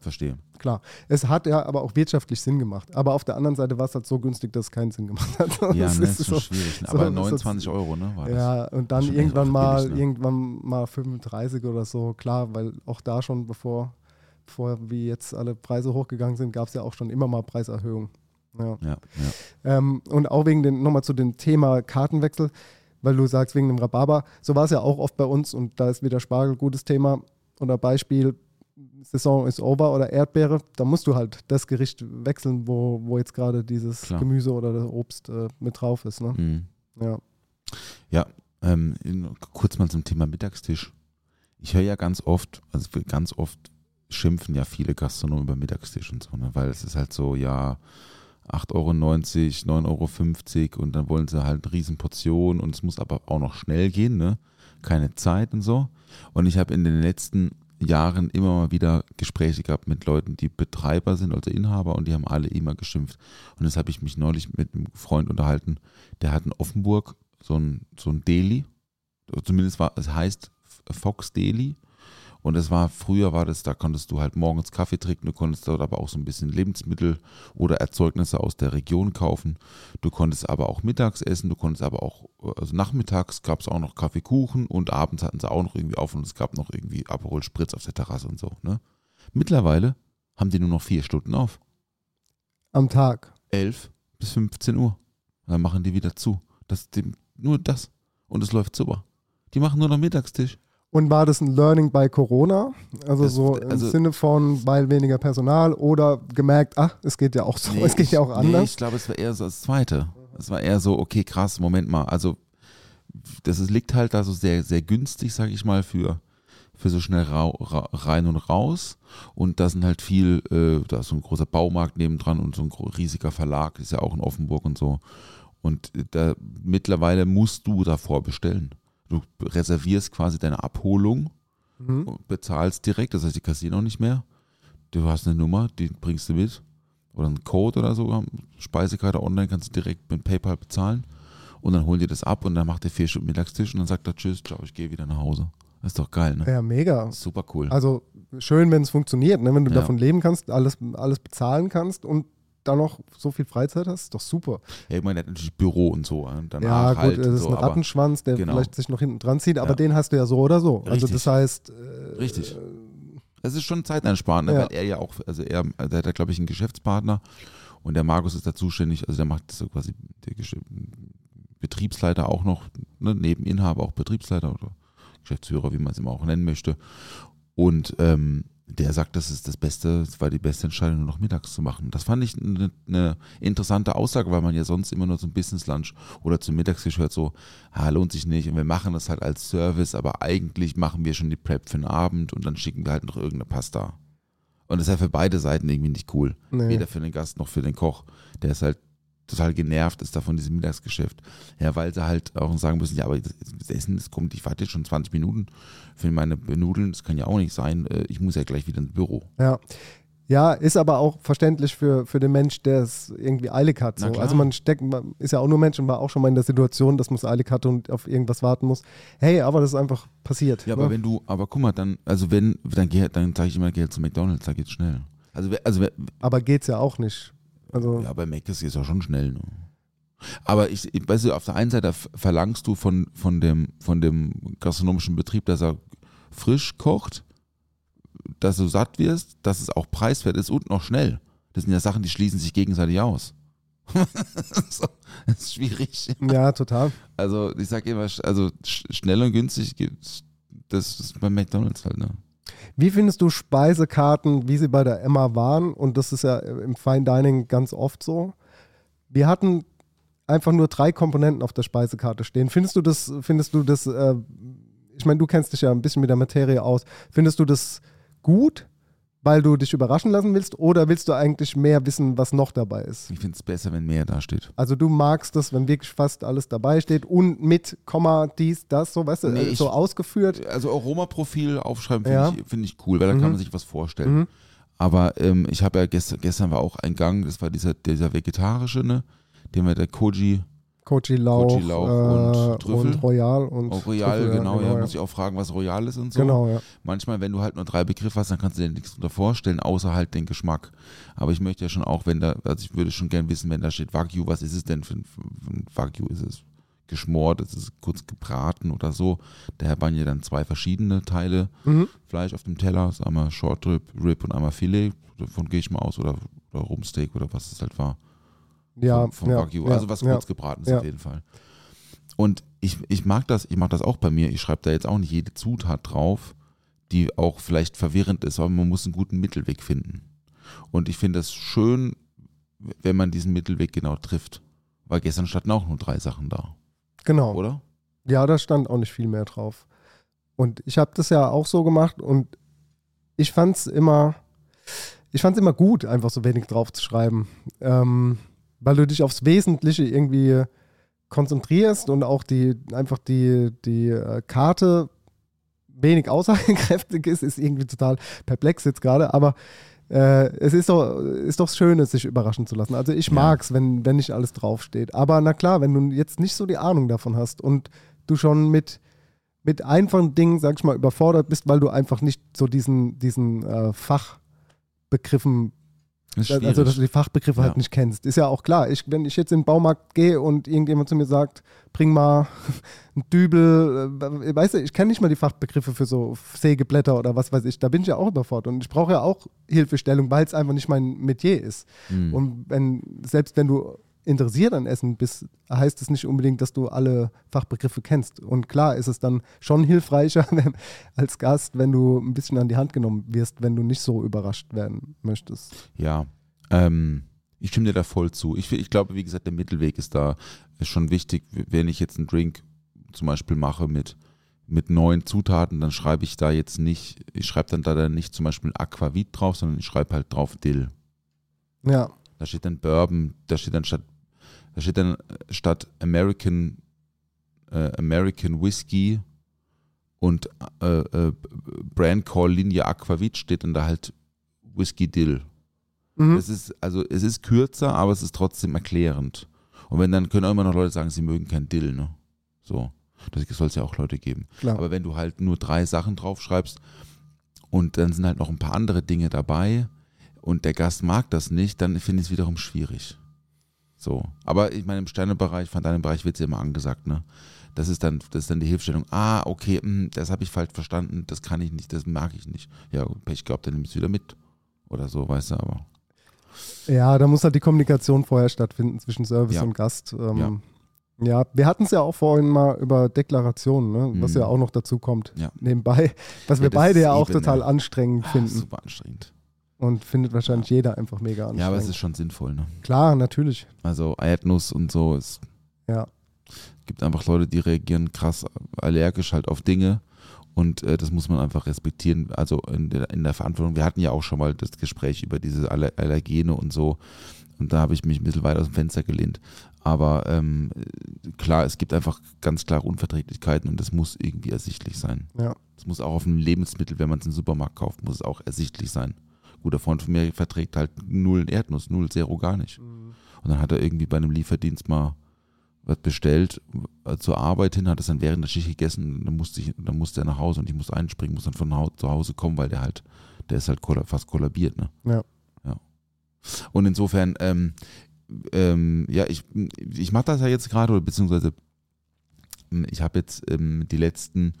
Verstehe. Klar. Es hat ja aber auch wirtschaftlich Sinn gemacht. Aber auf der anderen Seite war es halt so günstig, dass es keinen Sinn gemacht hat. Ja, Das ne, ist ist schon so- schwierig. ne? so- Aber so- 29 Euro, ne? Ja, und dann irgendwann mal, billig, ne? irgendwann mal 35 oder so, klar, weil auch da schon, bevor, bevor wie jetzt alle Preise hochgegangen sind, gab es ja auch schon immer mal Preiserhöhungen. Ja. Ja, ja. Ähm, und auch wegen den, nochmal zu dem Thema Kartenwechsel, weil du sagst, wegen dem Rhabarber, so war es ja auch oft bei uns und da ist wieder Spargel gutes Thema. Oder Beispiel, Saison ist over oder Erdbeere, da musst du halt das Gericht wechseln, wo, wo jetzt gerade dieses Klar. Gemüse oder das Obst äh, mit drauf ist. Ne? Mhm. Ja. Ja, ähm, kurz mal zum Thema Mittagstisch. Ich höre ja ganz oft, also ganz oft schimpfen ja viele Gastronomen über Mittagstisch und so, ne? weil es ist halt so, ja, 8,90 Euro, 9,50 Euro und dann wollen sie halt eine riesen Portion und es muss aber auch noch schnell gehen, ne? Keine Zeit und so. Und ich habe in den letzten Jahren immer mal wieder Gespräche gehabt mit Leuten, die Betreiber sind, also Inhaber, und die haben alle immer geschimpft. Und jetzt habe ich mich neulich mit einem Freund unterhalten, der hat in Offenburg so ein, so ein Deli. Zumindest war, es heißt Fox Deli. Und es war, früher war das, da konntest du halt morgens Kaffee trinken, du konntest dort aber auch so ein bisschen Lebensmittel oder Erzeugnisse aus der Region kaufen. Du konntest aber auch mittags essen, du konntest aber auch, also nachmittags gab es auch noch Kaffeekuchen und abends hatten sie auch noch irgendwie auf und es gab noch irgendwie Aperol Spritz auf der Terrasse und so. Ne? Mittlerweile haben die nur noch vier Stunden auf. Am Tag. 11 bis 15 Uhr. Dann machen die wieder zu. Das, die, nur das. Und es läuft super. Die machen nur noch Mittagstisch. Und war das ein Learning bei Corona? Also Das- so im also- Sinne von, weil weniger Personal oder gemerkt, ach, es geht ja auch so, es geht ja auch Nee, anders. ich glaube, es war eher so das Zweite. Es war eher so, okay, krass, Moment mal. Also, das ist, liegt halt da so sehr, sehr günstig, sage ich mal, für, für so schnell rau, ra, rein und raus. Und da sind halt viel, äh, da ist so ein großer Baumarkt nebendran und so ein riesiger Verlag, ist ja auch in Offenburg und so. Und da mittlerweile musst du davor bestellen. Du reservierst quasi deine Abholung Mhm. und bezahlst direkt, das heißt, die kassieren auch nicht mehr. Du hast eine Nummer, die bringst du mit. Oder einen Code oder so, Speisekarte online kannst du direkt mit PayPal bezahlen. Und dann holen die das ab und dann macht der vier Stunden Mittagstisch und dann sagt er Tschüss, ciao, ich gehe wieder nach Hause. Das ist doch geil, ne? Ja, mega. Super cool. Also schön, wenn es funktioniert, ne? wenn du Ja. davon leben kannst, alles, alles bezahlen kannst und dann noch so viel Freizeit hast, ist doch super. Ja, ich meine, der hat natürlich Büro und so. Ja, gut, halt das ist so, ein Rattenschwanz, der genau. vielleicht sich noch hinten dran zieht, aber Ja. den hast du ja so oder so. Also Richtig. das heißt, äh, Richtig. Es ist schon zeiteinsparend, ne? Ja. weil er ja auch, also er, der hat ja, glaube ich, einen Geschäftspartner und der Markus ist da zuständig, also der macht so quasi der Gesch Betriebsleiter auch noch, ne? neben Inhaber auch Betriebsleiter oder Geschäftsführer, wie man es immer auch nennen möchte. Und ähm, der sagt, das ist das Beste, es war die beste Entscheidung, nur noch mittags zu machen. Das fand ich eine, eine interessante Aussage, weil man ja sonst immer nur zum Business Lunch oder zum Mittagstisch hört so, ah, lohnt sich nicht und wir machen das halt als Service, aber eigentlich machen wir schon die Prep für den Abend und dann schicken wir halt noch irgendeine Pasta. Und das ist ja für beide Seiten irgendwie nicht cool. Nee. Weder für den Gast noch für den Koch. Der ist halt total genervt ist da von diesem Mittagsgeschäft. Ja, weil sie halt auch sagen müssen, ja, aber das das Essen, das kommt, ich warte jetzt schon 20 Minuten für meine Nudeln, das kann ja auch nicht sein. Äh, Ich muss ja gleich wieder ins Büro. Ja. Ja, ist aber auch verständlich für, für den Mensch, der es irgendwie eilig hat. So. Also man steckt, man ist ja auch nur Mensch und war auch schon mal in der Situation, dass man es eilig hatte und auf irgendwas warten muss. Hey, aber das ist einfach passiert. Ja, ne? aber wenn du, aber guck mal, dann, also wenn, dann geh, dann sage ich immer, geh zu McDonalds, da geht's schnell. Also, also aber geht's ja auch nicht. Also ja, bei Mac ist es ja schon schnell. Ne? Aber ich, weißt du, auf der einen Seite verlangst du von, von, dem, von dem gastronomischen Betrieb, dass er frisch kocht, dass du satt wirst, dass es auch preiswert ist und noch schnell. Das sind ja Sachen, die schließen sich gegenseitig aus. so, das ist schwierig. Ja, total. Also ich sag immer, also sch- schnell und günstig das ist bei McDonalds halt, ne? Wie findest du Speisekarten, wie sie bei der Emma waren? Und das ist ja im Fine Dining ganz oft so. Wir hatten einfach nur drei Komponenten auf der Speisekarte stehen. Findest du das, findest du das, äh, ich meine, du kennst dich ja ein bisschen mit der Materie aus. Findest du das gut, weil du dich überraschen lassen willst? Oder willst du eigentlich mehr wissen, was noch dabei ist? Ich finde es besser, wenn mehr da steht. Also du magst das, wenn wirklich fast alles dabei steht und mit Komma, dies, das, so, weißt du, Nee, äh, ich- so ausgeführt. Also Aromaprofil aufschreiben finde Ja. ich, find ich cool, weil da kann man sich was vorstellen. Mhm. Aber ähm, ich habe ja gestern, gestern war auch ein Gang, das war dieser, dieser vegetarische, ne? Den wir der Koji, Koji Lauch, Koji Lauch äh, und Trüffel. und Royal und auch Royal, Trüffel, genau, ja, ja. muss ich auch fragen, was Royal ist und so. Genau, ja. Manchmal, wenn du halt nur drei Begriffe hast, dann kannst du dir nichts darunter vorstellen, außer halt den Geschmack. Aber ich möchte ja schon auch, wenn da, also ich würde schon gern wissen, wenn da steht Wagyu, was ist es denn für ein, für ein Wagyu? Ist es geschmort, ist es kurz gebraten oder so? Daher waren ja dann zwei verschiedene Teile Mhm. Fleisch auf dem Teller, ist einmal Short Rib, Rib und einmal Filet, davon gehe ich mal aus, oder, oder Rumsteak oder was es halt war Ja, vom, vom ja, Wagyu. also was kurz gebraten ist auf jeden Fall. Und ich, ich mag das, ich mag das auch bei mir. Ich schreibe da jetzt auch nicht jede Zutat drauf, die auch vielleicht verwirrend ist, aber man muss einen guten Mittelweg finden. Und ich finde es schön, wenn man diesen Mittelweg genau trifft. Weil gestern standen auch nur drei Sachen da, Genau. oder? Ja, da stand auch nicht viel mehr drauf. Und ich habe das ja auch so gemacht und ich fand es immer, ich fand es immer gut, einfach so wenig drauf zu schreiben. Ähm, weil du dich aufs Wesentliche irgendwie konzentrierst und auch die, einfach die, die äh, Karte wenig aussagekräftig ist, ist irgendwie total perplex jetzt gerade, aber äh, es ist doch, ist doch schön, sich überraschen zu lassen. Also ich Ja. mag's, wenn, wenn nicht alles draufsteht. Aber na klar, wenn du jetzt nicht so die Ahnung davon hast und du schon mit, mit einfachen Dingen, sag ich mal, überfordert bist, weil du einfach nicht so diesen, diesen äh, Fachbegriffen Das also, dass du die Fachbegriffe Ja. halt nicht kennst. Ist ja auch klar. Ich, wenn ich jetzt in den Baumarkt gehe und irgendjemand zu mir sagt, bring mal einen Dübel, äh, weißt du, ich kenne nicht mal die Fachbegriffe für so Sägeblätter oder was weiß ich. Da bin ich ja auch überfordert. Und ich brauche ja auch Hilfestellung, weil es einfach nicht mein Metier ist. Hm. Und wenn, selbst wenn du interessiert an Essen bist, heißt es nicht unbedingt, dass du alle Fachbegriffe kennst. Und klar ist es dann schon hilfreicher wenn, als Gast, wenn du ein bisschen an die Hand genommen wirst, wenn du nicht so überrascht werden möchtest. Ja, ähm, ich stimme dir da voll zu. Ich, ich glaube, wie gesagt, der Mittelweg ist da ist schon wichtig. Wenn ich jetzt einen Drink zum Beispiel mache mit, mit neuen Zutaten, dann schreibe ich da jetzt nicht, ich schreibe dann da dann nicht zum Beispiel Aquavit drauf, sondern ich schreibe halt drauf Dill. Ja, Da steht dann Bourbon, da steht dann statt, da steht dann statt American, äh, American Whiskey und äh, äh, Brand Call Linie Aquavit steht dann da halt Whisky Dill. Mhm. Es ist, also es ist kürzer, aber es ist trotzdem erklärend. Und wenn dann können auch immer noch Leute sagen, sie mögen kein Dill, ne? So. Das soll es ja auch Leute geben. klar. Aber wenn du halt nur drei Sachen draufschreibst und dann sind halt noch ein paar andere Dinge dabei und der Gast mag das nicht, dann finde ich es wiederum schwierig. So. Aber ich meine, im Sternebereich, von deinem Bereich wird es ja immer angesagt, ne? Das ist dann, das ist dann die Hilfestellung. Ah, okay, mh, das habe ich falsch verstanden, das kann ich nicht, das mag ich nicht. Ja, Pech gehabt, dann nimm es wieder mit. Oder so, weißt du, aber. Ja, da muss halt die Kommunikation vorher stattfinden zwischen Service Ja. und Gast. Ähm, ja. wir hatten es ja auch vorhin mal über Deklarationen, ne? was Mhm. ja auch noch dazu kommt. Ja. Nebenbei, was wir beide ja auch eben, total anstrengend Ah, finden super anstrengend. Und findet wahrscheinlich jeder einfach mega anstrengend. Ja, aber es ist schon sinnvoll, ne? Klar, natürlich. Also Erdnuss und so, es Ja. gibt einfach Leute, die reagieren krass allergisch halt auf Dinge und äh, das muss man einfach respektieren. Also in der, in der Verantwortung. Wir hatten ja auch schon mal das Gespräch über diese Aller Allergene und so und da habe ich mich ein bisschen weit aus dem Fenster gelehnt. Aber ähm, klar, es gibt einfach ganz klare Unverträglichkeiten und das muss irgendwie ersichtlich sein. Ja. Es muss auch auf einem Lebensmittel, wenn man es im Supermarkt kauft, muss es auch ersichtlich sein. Guter Freund von mir verträgt halt null Erdnuss, null, zero gar nicht. Und dann hat er irgendwie bei einem Lieferdienst mal was bestellt, äh, zur Arbeit hin, hat es dann während der Schicht gegessen, dann musste, ich, dann musste er nach Hause und ich muss einspringen, muss dann von zu Hause kommen, weil der halt, der ist halt fast kollabiert, ne? Ja. ja. Und insofern, ähm, ähm, ja, ich, ich mache das ja jetzt gerade, oder beziehungsweise ähm, ich habe jetzt ähm, die letzten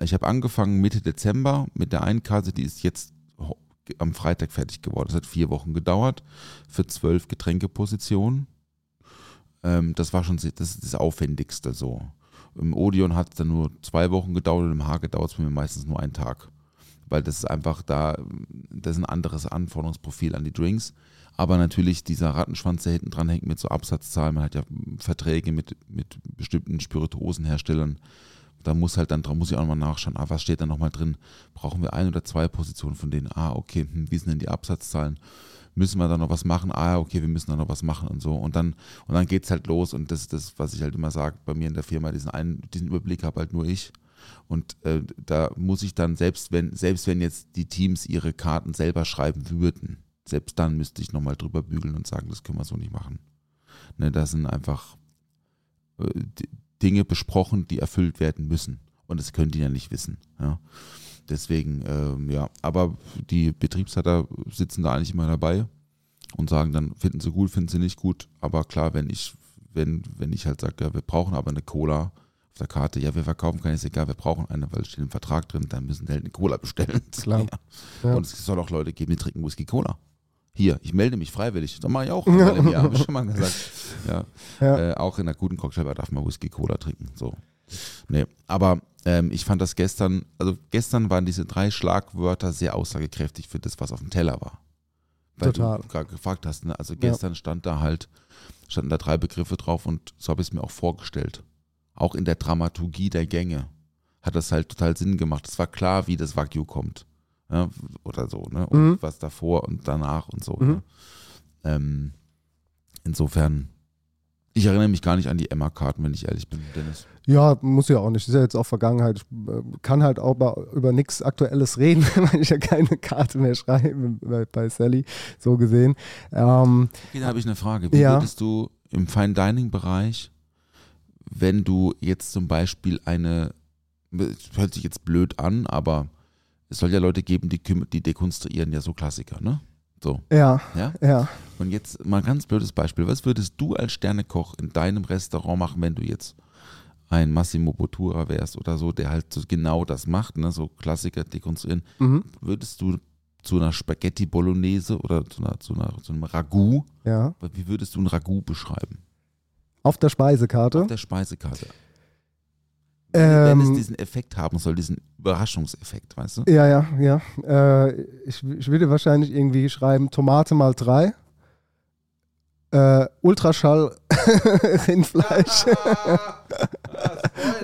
Ich habe angefangen Mitte Dezember mit der einen Karte, die ist jetzt am Freitag fertig geworden. Das hat vier Wochen gedauert für zwölf Getränkepositionen. Ähm, das war schon das, das Aufwendigste so. Im Odeon hat es dann nur zwei Wochen gedauert und im Hage dauert es mir meistens nur einen Tag. Weil das ist einfach da, das ist ein anderes Anforderungsprofil an die Drinks. Aber natürlich dieser Rattenschwanz, der hinten dran hängt mit so Absatzzahlen, man hat ja Verträge mit, mit bestimmten Spirituosenherstellern. Da muss halt dann, da muss ich auch nochmal nachschauen, ah, was steht da nochmal drin? Brauchen wir ein oder zwei Positionen von denen? Ah, okay, hm, wie sind denn die Absatzzahlen? Müssen wir da noch was machen? Ah, okay, wir müssen da noch was machen und so. Und dann, und dann geht's halt los. Und das ist das, was ich halt immer sage, bei mir in der Firma, diesen, einen, diesen Überblick habe halt nur ich. Und äh, da muss ich dann, selbst wenn, selbst wenn jetzt die Teams ihre Karten selber schreiben würden, selbst dann müsste ich nochmal drüber bügeln und sagen, das können wir so nicht machen. Ne, da sind einfach äh, Dinge besprochen, die erfüllt werden müssen. Und das können die ja nicht wissen. Ja. Deswegen, ähm, ja, aber die Betriebsleiter sitzen da eigentlich immer dabei und sagen dann, finden sie gut, finden sie nicht gut. Aber klar, wenn ich, wenn, wenn ich halt sage, ja, wir brauchen aber eine Cola auf der Karte, ja, wir verkaufen keine, ist egal, wir brauchen eine, weil es steht im Vertrag drin, dann müssen die halt eine Cola bestellen. Klar. Ja. Ja. Und es soll auch Leute geben, die trinken Whisky Cola. Hier, ich melde mich freiwillig. Das mache ich auch einmal im Jahr, habe ich schon mal gesagt. Ja. Ja. Äh, auch in einer guten Cocktailbar darf man Whisky Cola trinken. So. Nee, aber ähm, ich fand das gestern, also gestern waren diese drei Schlagwörter sehr aussagekräftig für das, was auf dem Teller war. Weil Total. du gerade gefragt hast, ne? also gestern stand da halt, standen da drei Begriffe drauf und so habe ich es mir auch vorgestellt. Auch in der Dramaturgie der Gänge hat das halt total Sinn gemacht. Es war klar, wie das Wagyu kommt. Ja, oder so, ne? Und Mhm. was davor und danach und so. Mhm. Ne? Ähm, insofern, ich erinnere mich gar nicht an die Emma-Karten, wenn ich ehrlich bin, Dennis. Ja, muss ja auch nicht. Ist ja jetzt auch Vergangenheit. Ich äh, kann halt auch über, über nichts Aktuelles reden, weil ich ja keine Karte mehr schreibe bei, bei Sally, so gesehen. Ähm, Okay, da habe ich eine Frage. Wie Ja. würdest du im Fine Dining Bereich, wenn du jetzt zum Beispiel eine, es hört sich jetzt blöd an, aber es soll ja Leute geben, die, die dekonstruieren ja so Klassiker, ne? So, ja, ja? ja. Und jetzt mal ein ganz blödes Beispiel. Was würdest du als Sternekoch in deinem Restaurant machen, wenn du jetzt ein Massimo Bottura wärst oder so, der halt so genau das macht, ne? so Klassiker dekonstruieren? Mhm. Würdest du zu einer Spaghetti Bolognese oder zu, einer, zu, einer, zu einem Ragout, ja. wie würdest du ein Ragout beschreiben? Auf der Speisekarte. Auf der Speisekarte. Wenn es Ähm, diesen Effekt haben soll, diesen Überraschungseffekt, weißt du? ja, ja, ja. Äh, ich, ich würde wahrscheinlich irgendwie schreiben Tomate mal drei. Äh, Ultraschall Rindfleisch.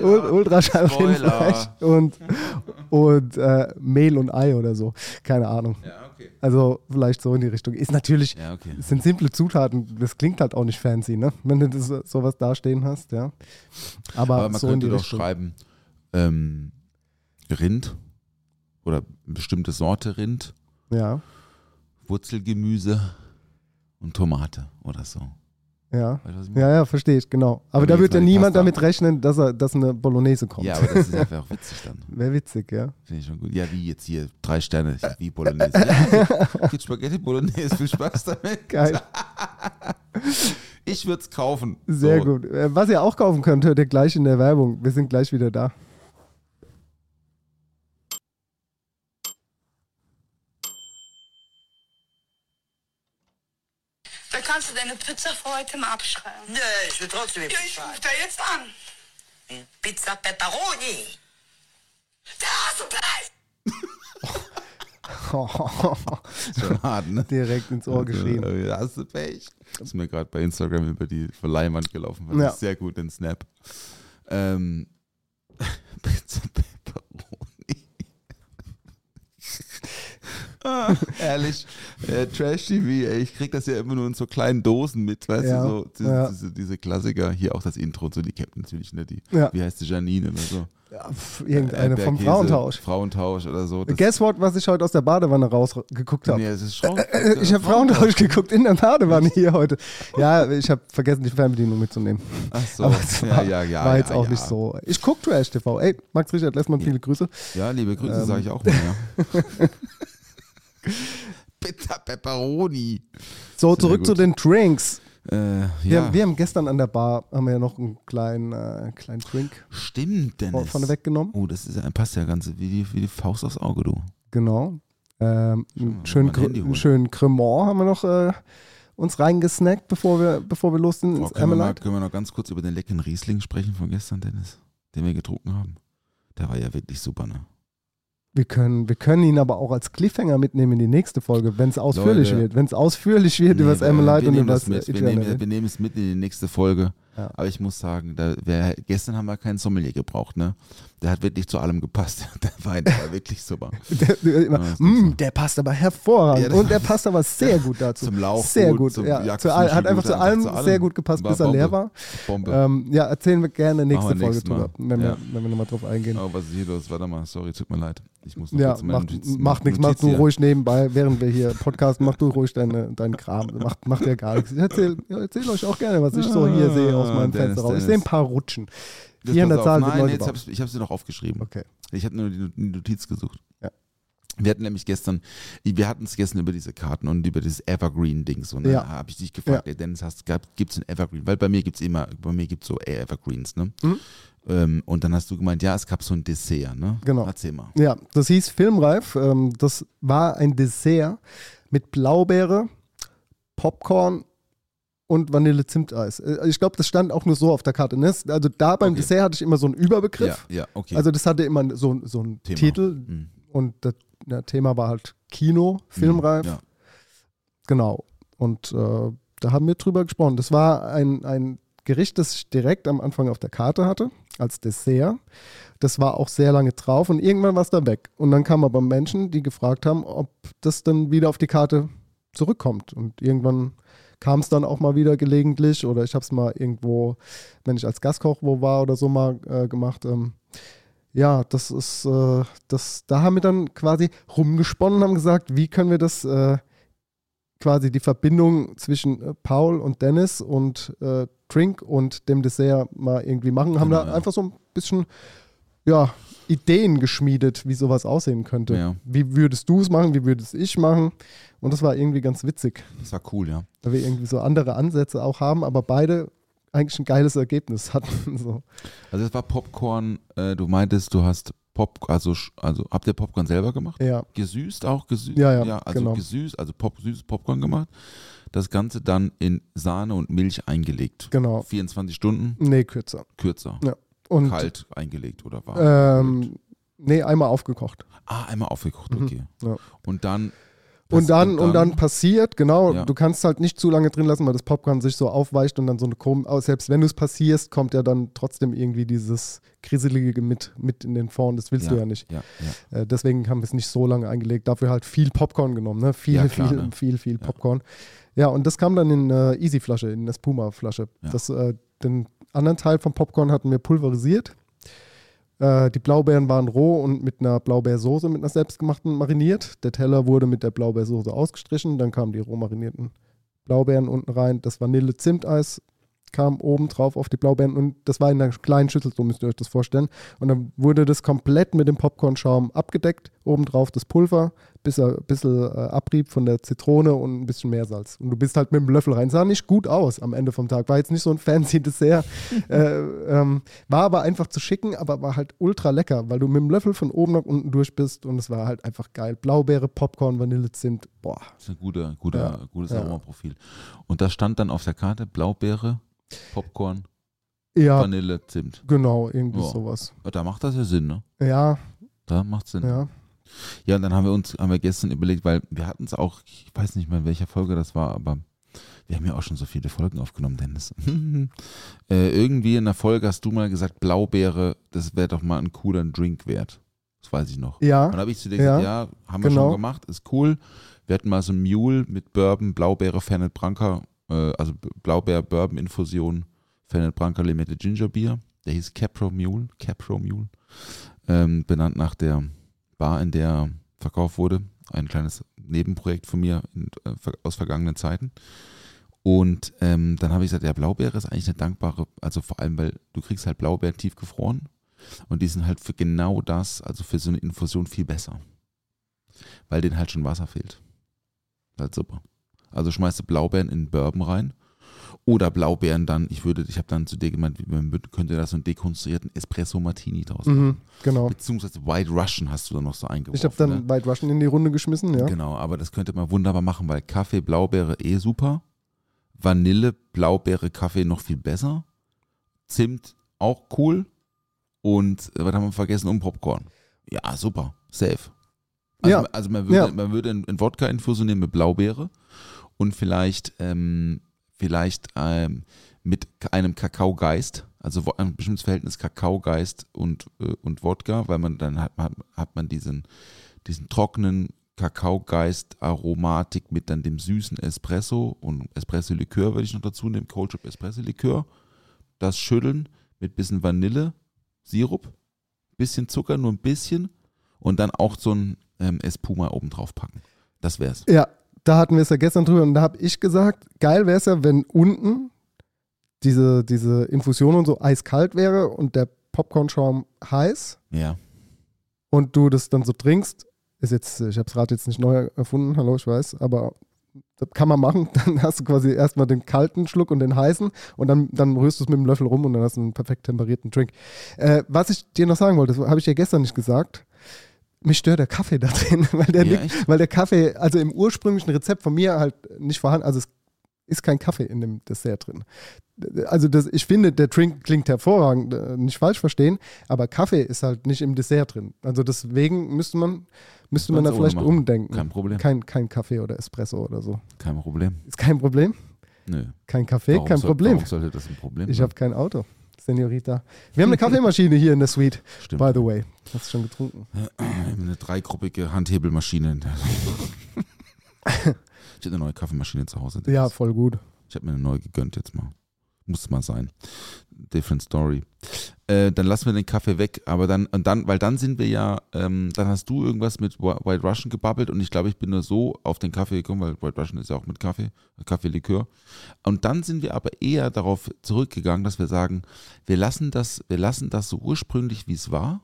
Ul Ultraschall Spoiler. Rindfleisch und, und äh, Mehl und Ei oder so. Keine Ahnung. Ja, okay. Also vielleicht so in die Richtung. Ist natürlich, Ja, okay. es sind simple Zutaten, das klingt halt auch nicht fancy, ne? Wenn du das, sowas dastehen hast, ja. Aber, Aber man so in die könnte doch Richtung. schreiben, ähm, Rind oder eine bestimmte Sorte Rind, Ja, Wurzelgemüse und Tomate oder so. Ja. Weißt du? Ja, ja, verstehe ich, genau. Aber da wird ja niemand Pasta- damit rechnen, dass, er, dass eine Bolognese kommt. Ja, aber das ist einfach auch witzig dann. Wäre witzig, ja. Finde ich schon gut. Ja, wie jetzt hier, drei Sterne, wie Bolognese. Ja, geht Spaghetti Bolognese, viel Spaß damit. Geil, Ich würde es kaufen. sehr so. gut. Äh, Was ihr auch kaufen könnt, hört ihr gleich in der Werbung. Wir sind gleich wieder da. Da kannst du deine Pizza für heute mal abschreiben. Nee, ich will trotzdem Ja, ich ruf da jetzt an. Pizza Pepperoni. Der Hasenpreis! Schon hart, ne? Direkt ins Ohr geschrien. Äh, Hast du Pech? Das ist mir gerade bei Instagram über die Verleihwand gelaufen. Fand Ja. sehr gut, den Snap. Ähm, Pizza Pepperoni. Ah, ehrlich, äh, Trash TV, ey, ich krieg das ja immer nur in so kleinen Dosen mit, weißt Ja, du, so diese, ja. diese, diese Klassiker, hier auch das Intro und so, die kennt natürlich, ne, die, Ja. wie heißt die, Janine oder so. Ja, pf, irgendeine vom Erdbeerkäse, Frauentausch. Frauentausch oder so. Guess what, was ich heute aus der Badewanne rausgeguckt habe? nee, es ist Frauen, Äh, ich habe Frauentausch geguckt in der Badewanne hier heute. Ja, ich habe vergessen, die Fernbedienung mitzunehmen. Ach so, Aber es ja, war, ja, ja. war jetzt ja, auch ja. nicht so. Ich gucke Trash TV. Ey, Max Richard Lessmann, viele Grüße. Ja, liebe Grüße, Ähm. sage ich auch mal, ja. Pizza Pepperoni. So, zurück zu den Drinks. Äh, Wir, ja, haben, wir haben gestern an der Bar haben wir ja noch einen kleinen, äh, kleinen Drink stimmt, Dennis. von weggenommen. Oh, das ist, passt ja ganz wie die, wie die Faust aufs Auge, du. Genau. Ähm, einen schönen, Cremant haben wir noch äh, uns reingesnackt, bevor wir, bevor wir los sind Oh, ins können, wir mal, können wir noch ganz kurz über den leckeren Riesling sprechen von gestern, Dennis? Den wir getrunken haben. Der war ja wirklich super, ne? Wir können, wir können ihn aber auch als Cliffhanger mitnehmen in die nächste Folge, wenn es ausführlich Leute. wird. Wenn es ausführlich wird über das wir- wir und über das mit. Wir nehmen, wir nehmen es mit in die nächste Folge. Ja. Aber ich muss sagen, da, wer, gestern haben wir keinen Sommelier gebraucht, ne? Der hat wirklich zu allem gepasst. Der Wein der war wirklich super. Der, der, immer, Ja, ist "Mm, der passt aber hervorragend. Ja, das- und der passt aber sehr gut dazu. Zum Lauch Sehr gut, gut. ja, Jagd- zu hat einfach gut, zu allem, zu allem. sehr gut gepasst, bis er leer war. Bombe. Ähm, ja, erzählen wir gerne nächste Folge drüber, wenn, wir, wenn wir nochmal drauf eingehen. Oh, was ist hier los? Warte mal, sorry, tut mir leid. Ich muss noch Ja, kurz macht, Notiz- macht nichts, mach du ruhig nebenbei, während wir hier Podcast, mach du ruhig deine, deinen Kram. Macht, macht ja gar nichts. Ich erzähle erzähl euch auch gerne, was ich so hier sehe aus meinem Ah, Dennis, Fenster raus. Ich sehe ein paar Rutschen. Das 400 pass auf. Zahlen Nein, neu jetzt gebaut. hab's, ich habe sie noch aufgeschrieben. Okay. Ich habe nur die, die Notiz gesucht. Ja. Wir hatten nämlich gestern, wir hatten es gestern über diese Karten und über dieses Evergreen-Ding. So, ne? Ja. habe ich dich gefragt, Ja. ey, Dennis, gibt es ein Evergreen? Weil bei mir gibt es immer, bei mir gibt es so Evergreens, ne? Mhm. Ähm, und dann hast du gemeint, ja, es gab so ein Dessert, ne? Genau. Erzähl mal. Ja, das hieß Filmreif. Ähm, das war ein Dessert mit Blaubeere, Popcorn und Vanille-Zimteis. Äh, Ich glaube, das stand auch nur so auf der Karte. Ne? Also da beim Okay. Dessert hatte ich immer so einen Überbegriff. Ja, ja, okay. Also das hatte immer so, so einen Thema. Titel Mhm. und das ja, Thema war halt Kino, Filmreif. Ja. Genau. Und äh, da haben wir drüber gesprochen. Das war ein, ein Gericht, das ich direkt am Anfang auf der Karte hatte, als Dessert. Das war auch sehr lange drauf und irgendwann war es da weg. Und dann kamen aber Menschen, die gefragt haben, ob das dann wieder auf die Karte zurückkommt. Und irgendwann kam es dann auch mal wieder gelegentlich oder ich habe es mal irgendwo, wenn ich als Gastkoch wo war oder so mal äh, gemacht. Ähm, ja, das ist, äh, das, da haben wir dann quasi rumgesponnen, haben gesagt, wie können wir das äh, quasi die Verbindung zwischen äh, Paul und Dennis und äh, Trink und dem Dessert mal irgendwie machen. Haben Genau, da ja. einfach so ein bisschen, ja, Ideen geschmiedet, wie sowas aussehen könnte. Ja. Wie würdest du es machen, wie würdest ich machen? Und das war irgendwie ganz witzig, Das war cool, ja. da wir irgendwie so andere Ansätze auch haben, aber beide eigentlich ein geiles Ergebnis hatten. So. Also es war Popcorn, äh, du meintest, du hast Pop, also, also habt ihr Popcorn selber gemacht? Ja, Gesüßt auch? Gesüßt? Ja, ja, also genau. gesüßt, also Pop, süßes Popcorn gemacht. Das Ganze dann in Sahne und Milch eingelegt. genau. 24 Stunden Nee, kürzer. kürzer. Ja. Und Kalt eingelegt oder warm? ähm, nee, einmal aufgekocht. ah, einmal aufgekocht, Mhm. okay. Ja. Und dann. Und dann, und dann passiert, genau, Ja. du kannst halt nicht zu lange drin lassen, weil das Popcorn sich so aufweicht und dann so eine Krumm, aber selbst wenn du es passierst, kommt ja dann trotzdem irgendwie dieses Kriselige mit, mit in den Fond, das willst du ja nicht. Ja, ja. Äh, deswegen haben wir es nicht so lange eingelegt, dafür halt viel Popcorn genommen, ne? Viel, Ja, klar, viel, ne? viel, viel Ja. Popcorn. Ja, und das kam dann in äh, Easy-Flasche, in eine Spuma-Flasche. Ja. Das, äh, den anderen Teil vom Popcorn hatten wir pulverisiert. Äh, die Blaubeeren waren roh und mit einer Blaubeersoße, mit einer selbstgemachten mariniert. Der Teller wurde mit der Blaubeersoße ausgestrichen. Dann kamen die roh marinierten Blaubeeren unten rein. Das Vanille-Zimteis kam oben drauf auf die Blaubeeren und das war in einer kleinen Schüssel, so müsst ihr euch das vorstellen. Und dann wurde das komplett mit dem Popcornschaum abgedeckt. Obendrauf das Pulver, bis ein bisschen äh, Abrieb von der Zitrone und ein bisschen Meersalz. Und du bist halt mit dem Löffel rein. Sah nicht gut aus am Ende vom Tag. War jetzt nicht so ein fancy Dessert. äh, ähm, war aber einfach zu schicken, aber war halt ultra lecker, weil du mit dem Löffel von oben nach unten durch bist und es war halt einfach geil. Blaubeere, Popcorn, Vanille, Zimt. Boah. Das ist ein guter, guter, Ja, gutes ja. Aromaprofil. Und da stand dann auf der Karte Blaubeere, Popcorn, Ja, Vanille, Zimt. genau, irgendwie Ja. sowas. Da macht das ja Sinn, ne? Ja, Da macht Sinn. ja. Ja, und dann haben wir uns, haben wir gestern überlegt, weil wir hatten es auch, ich weiß nicht mehr, in welcher Folge das war, aber wir haben ja auch schon so viele Folgen aufgenommen, Dennis. äh, irgendwie in der Folge hast du mal gesagt, Blaubeere, das wäre doch mal ein cooler Drink wert. Das weiß ich noch. Ja, Und dann habe ich zu dir Ja. gesagt, ja, haben wir Genau. schon gemacht, ist cool. Wir hatten mal so ein Mule mit Bourbon, Blaubeere, Fernet Branca, äh, also Blaubeer-Bourbon-Infusion, Fernet Branca Limette Ginger Beer. Der hieß Capro Mule, Capro Mule, ähm, benannt nach der Bar, in der er verkauft wurde. Ein kleines Nebenprojekt von mir in, äh, aus vergangenen Zeiten. Und ähm, dann habe ich gesagt, ja, Blaubeere ist eigentlich eine dankbare, also vor allem, weil du kriegst halt Blaubeeren tiefgefroren und die sind halt für genau das, also für so eine Infusion viel besser. Weil denen halt schon Wasser fehlt. Halt super. Also schmeißt du Blaubeeren in Bourbon rein Oder Blaubeeren dann, ich würde, ich habe dann zu dir gemeint, man könnte da so einen dekonstruierten Espresso Martini draus machen. Mhm, genau. Beziehungsweise White Russian hast du dann noch so eingeworfen. Ich habe dann ne? White Russian in die Runde geschmissen, ja. Genau, aber das könnte man wunderbar machen, weil Kaffee, Blaubeere eh super. Vanille, Blaubeere, Kaffee noch viel besser. Zimt auch cool. Und äh, was haben wir vergessen? Und Popcorn. Ja, super. Safe. Also, Ja. also man würde, Ja. man würde einen einen Wodka infusionieren mit Blaubeere und vielleicht, ähm, vielleicht ähm, mit einem Kakaogeist, also ein bestimmtes Verhältnis Kakaogeist und, äh, und Wodka, weil man dann hat, hat, hat man diesen, diesen trockenen Kakaogeist Aromatik mit dann dem süßen Espresso und Espresso Likör würde ich noch dazu nehmen, Cold Trip Espresso Likör. Das schütteln mit bisschen Vanille, Sirup, bisschen Zucker, nur ein bisschen und dann auch so ein ähm, Espuma oben drauf packen. Das wär's. Ja, da hatten wir es ja gestern drüber und da habe ich gesagt, geil wäre es ja, wenn unten diese, diese Infusion und so eiskalt wäre und der Popcornschaum heiß Ja. und du das dann so trinkst. Ist jetzt, ich habe das Rad jetzt nicht neu erfunden, hallo, ich weiß, aber das kann man machen. Dann hast du quasi erstmal den kalten Schluck und den heißen und dann, dann rührst du es mit dem Löffel rum und dann hast du einen perfekt temperierten Drink. Äh, was ich dir noch sagen wollte, das habe ich dir gestern nicht gesagt. Mich stört der Kaffee da drin, weil der, Ja, echt? weil der Kaffee, also im ursprünglichen Rezept von mir halt nicht vorhanden, also es ist kein Kaffee in dem Dessert drin. Also das, ich finde, der Drink klingt hervorragend, äh, nicht falsch verstehen, aber Kaffee ist halt nicht im Dessert drin. Also deswegen müsste man, müsste man da vielleicht machen. umdenken. Kein Problem. Kein, kein Kaffee oder Espresso oder so. Kein Problem. Ist kein Problem. Nö. Kein Kaffee, Warum kein soll- Problem. Warum sollte das ein Problem Ich habe kein Auto, Senorita. Wir haben eine Kaffeemaschine hier in der Suite, Stimmt. by the way. Hast du schon getrunken? Eine dreigruppige Handhebelmaschine. ich habe eine neue Kaffeemaschine zu Hause. Ja, voll gut. Ich habe mir eine neue gegönnt jetzt mal. Muss mal sein. Different story. Äh, dann lassen wir den Kaffee weg, aber dann, und dann, weil dann sind wir ja, ähm, dann hast du irgendwas mit Whi- White Russian gebabbelt und ich glaube, ich bin nur so auf den Kaffee gekommen, weil White Russian ist ja auch mit Kaffee, Kaffeelikör. Und dann sind wir aber eher darauf zurückgegangen, dass wir sagen, wir lassen das, wir lassen das so ursprünglich, wie es war.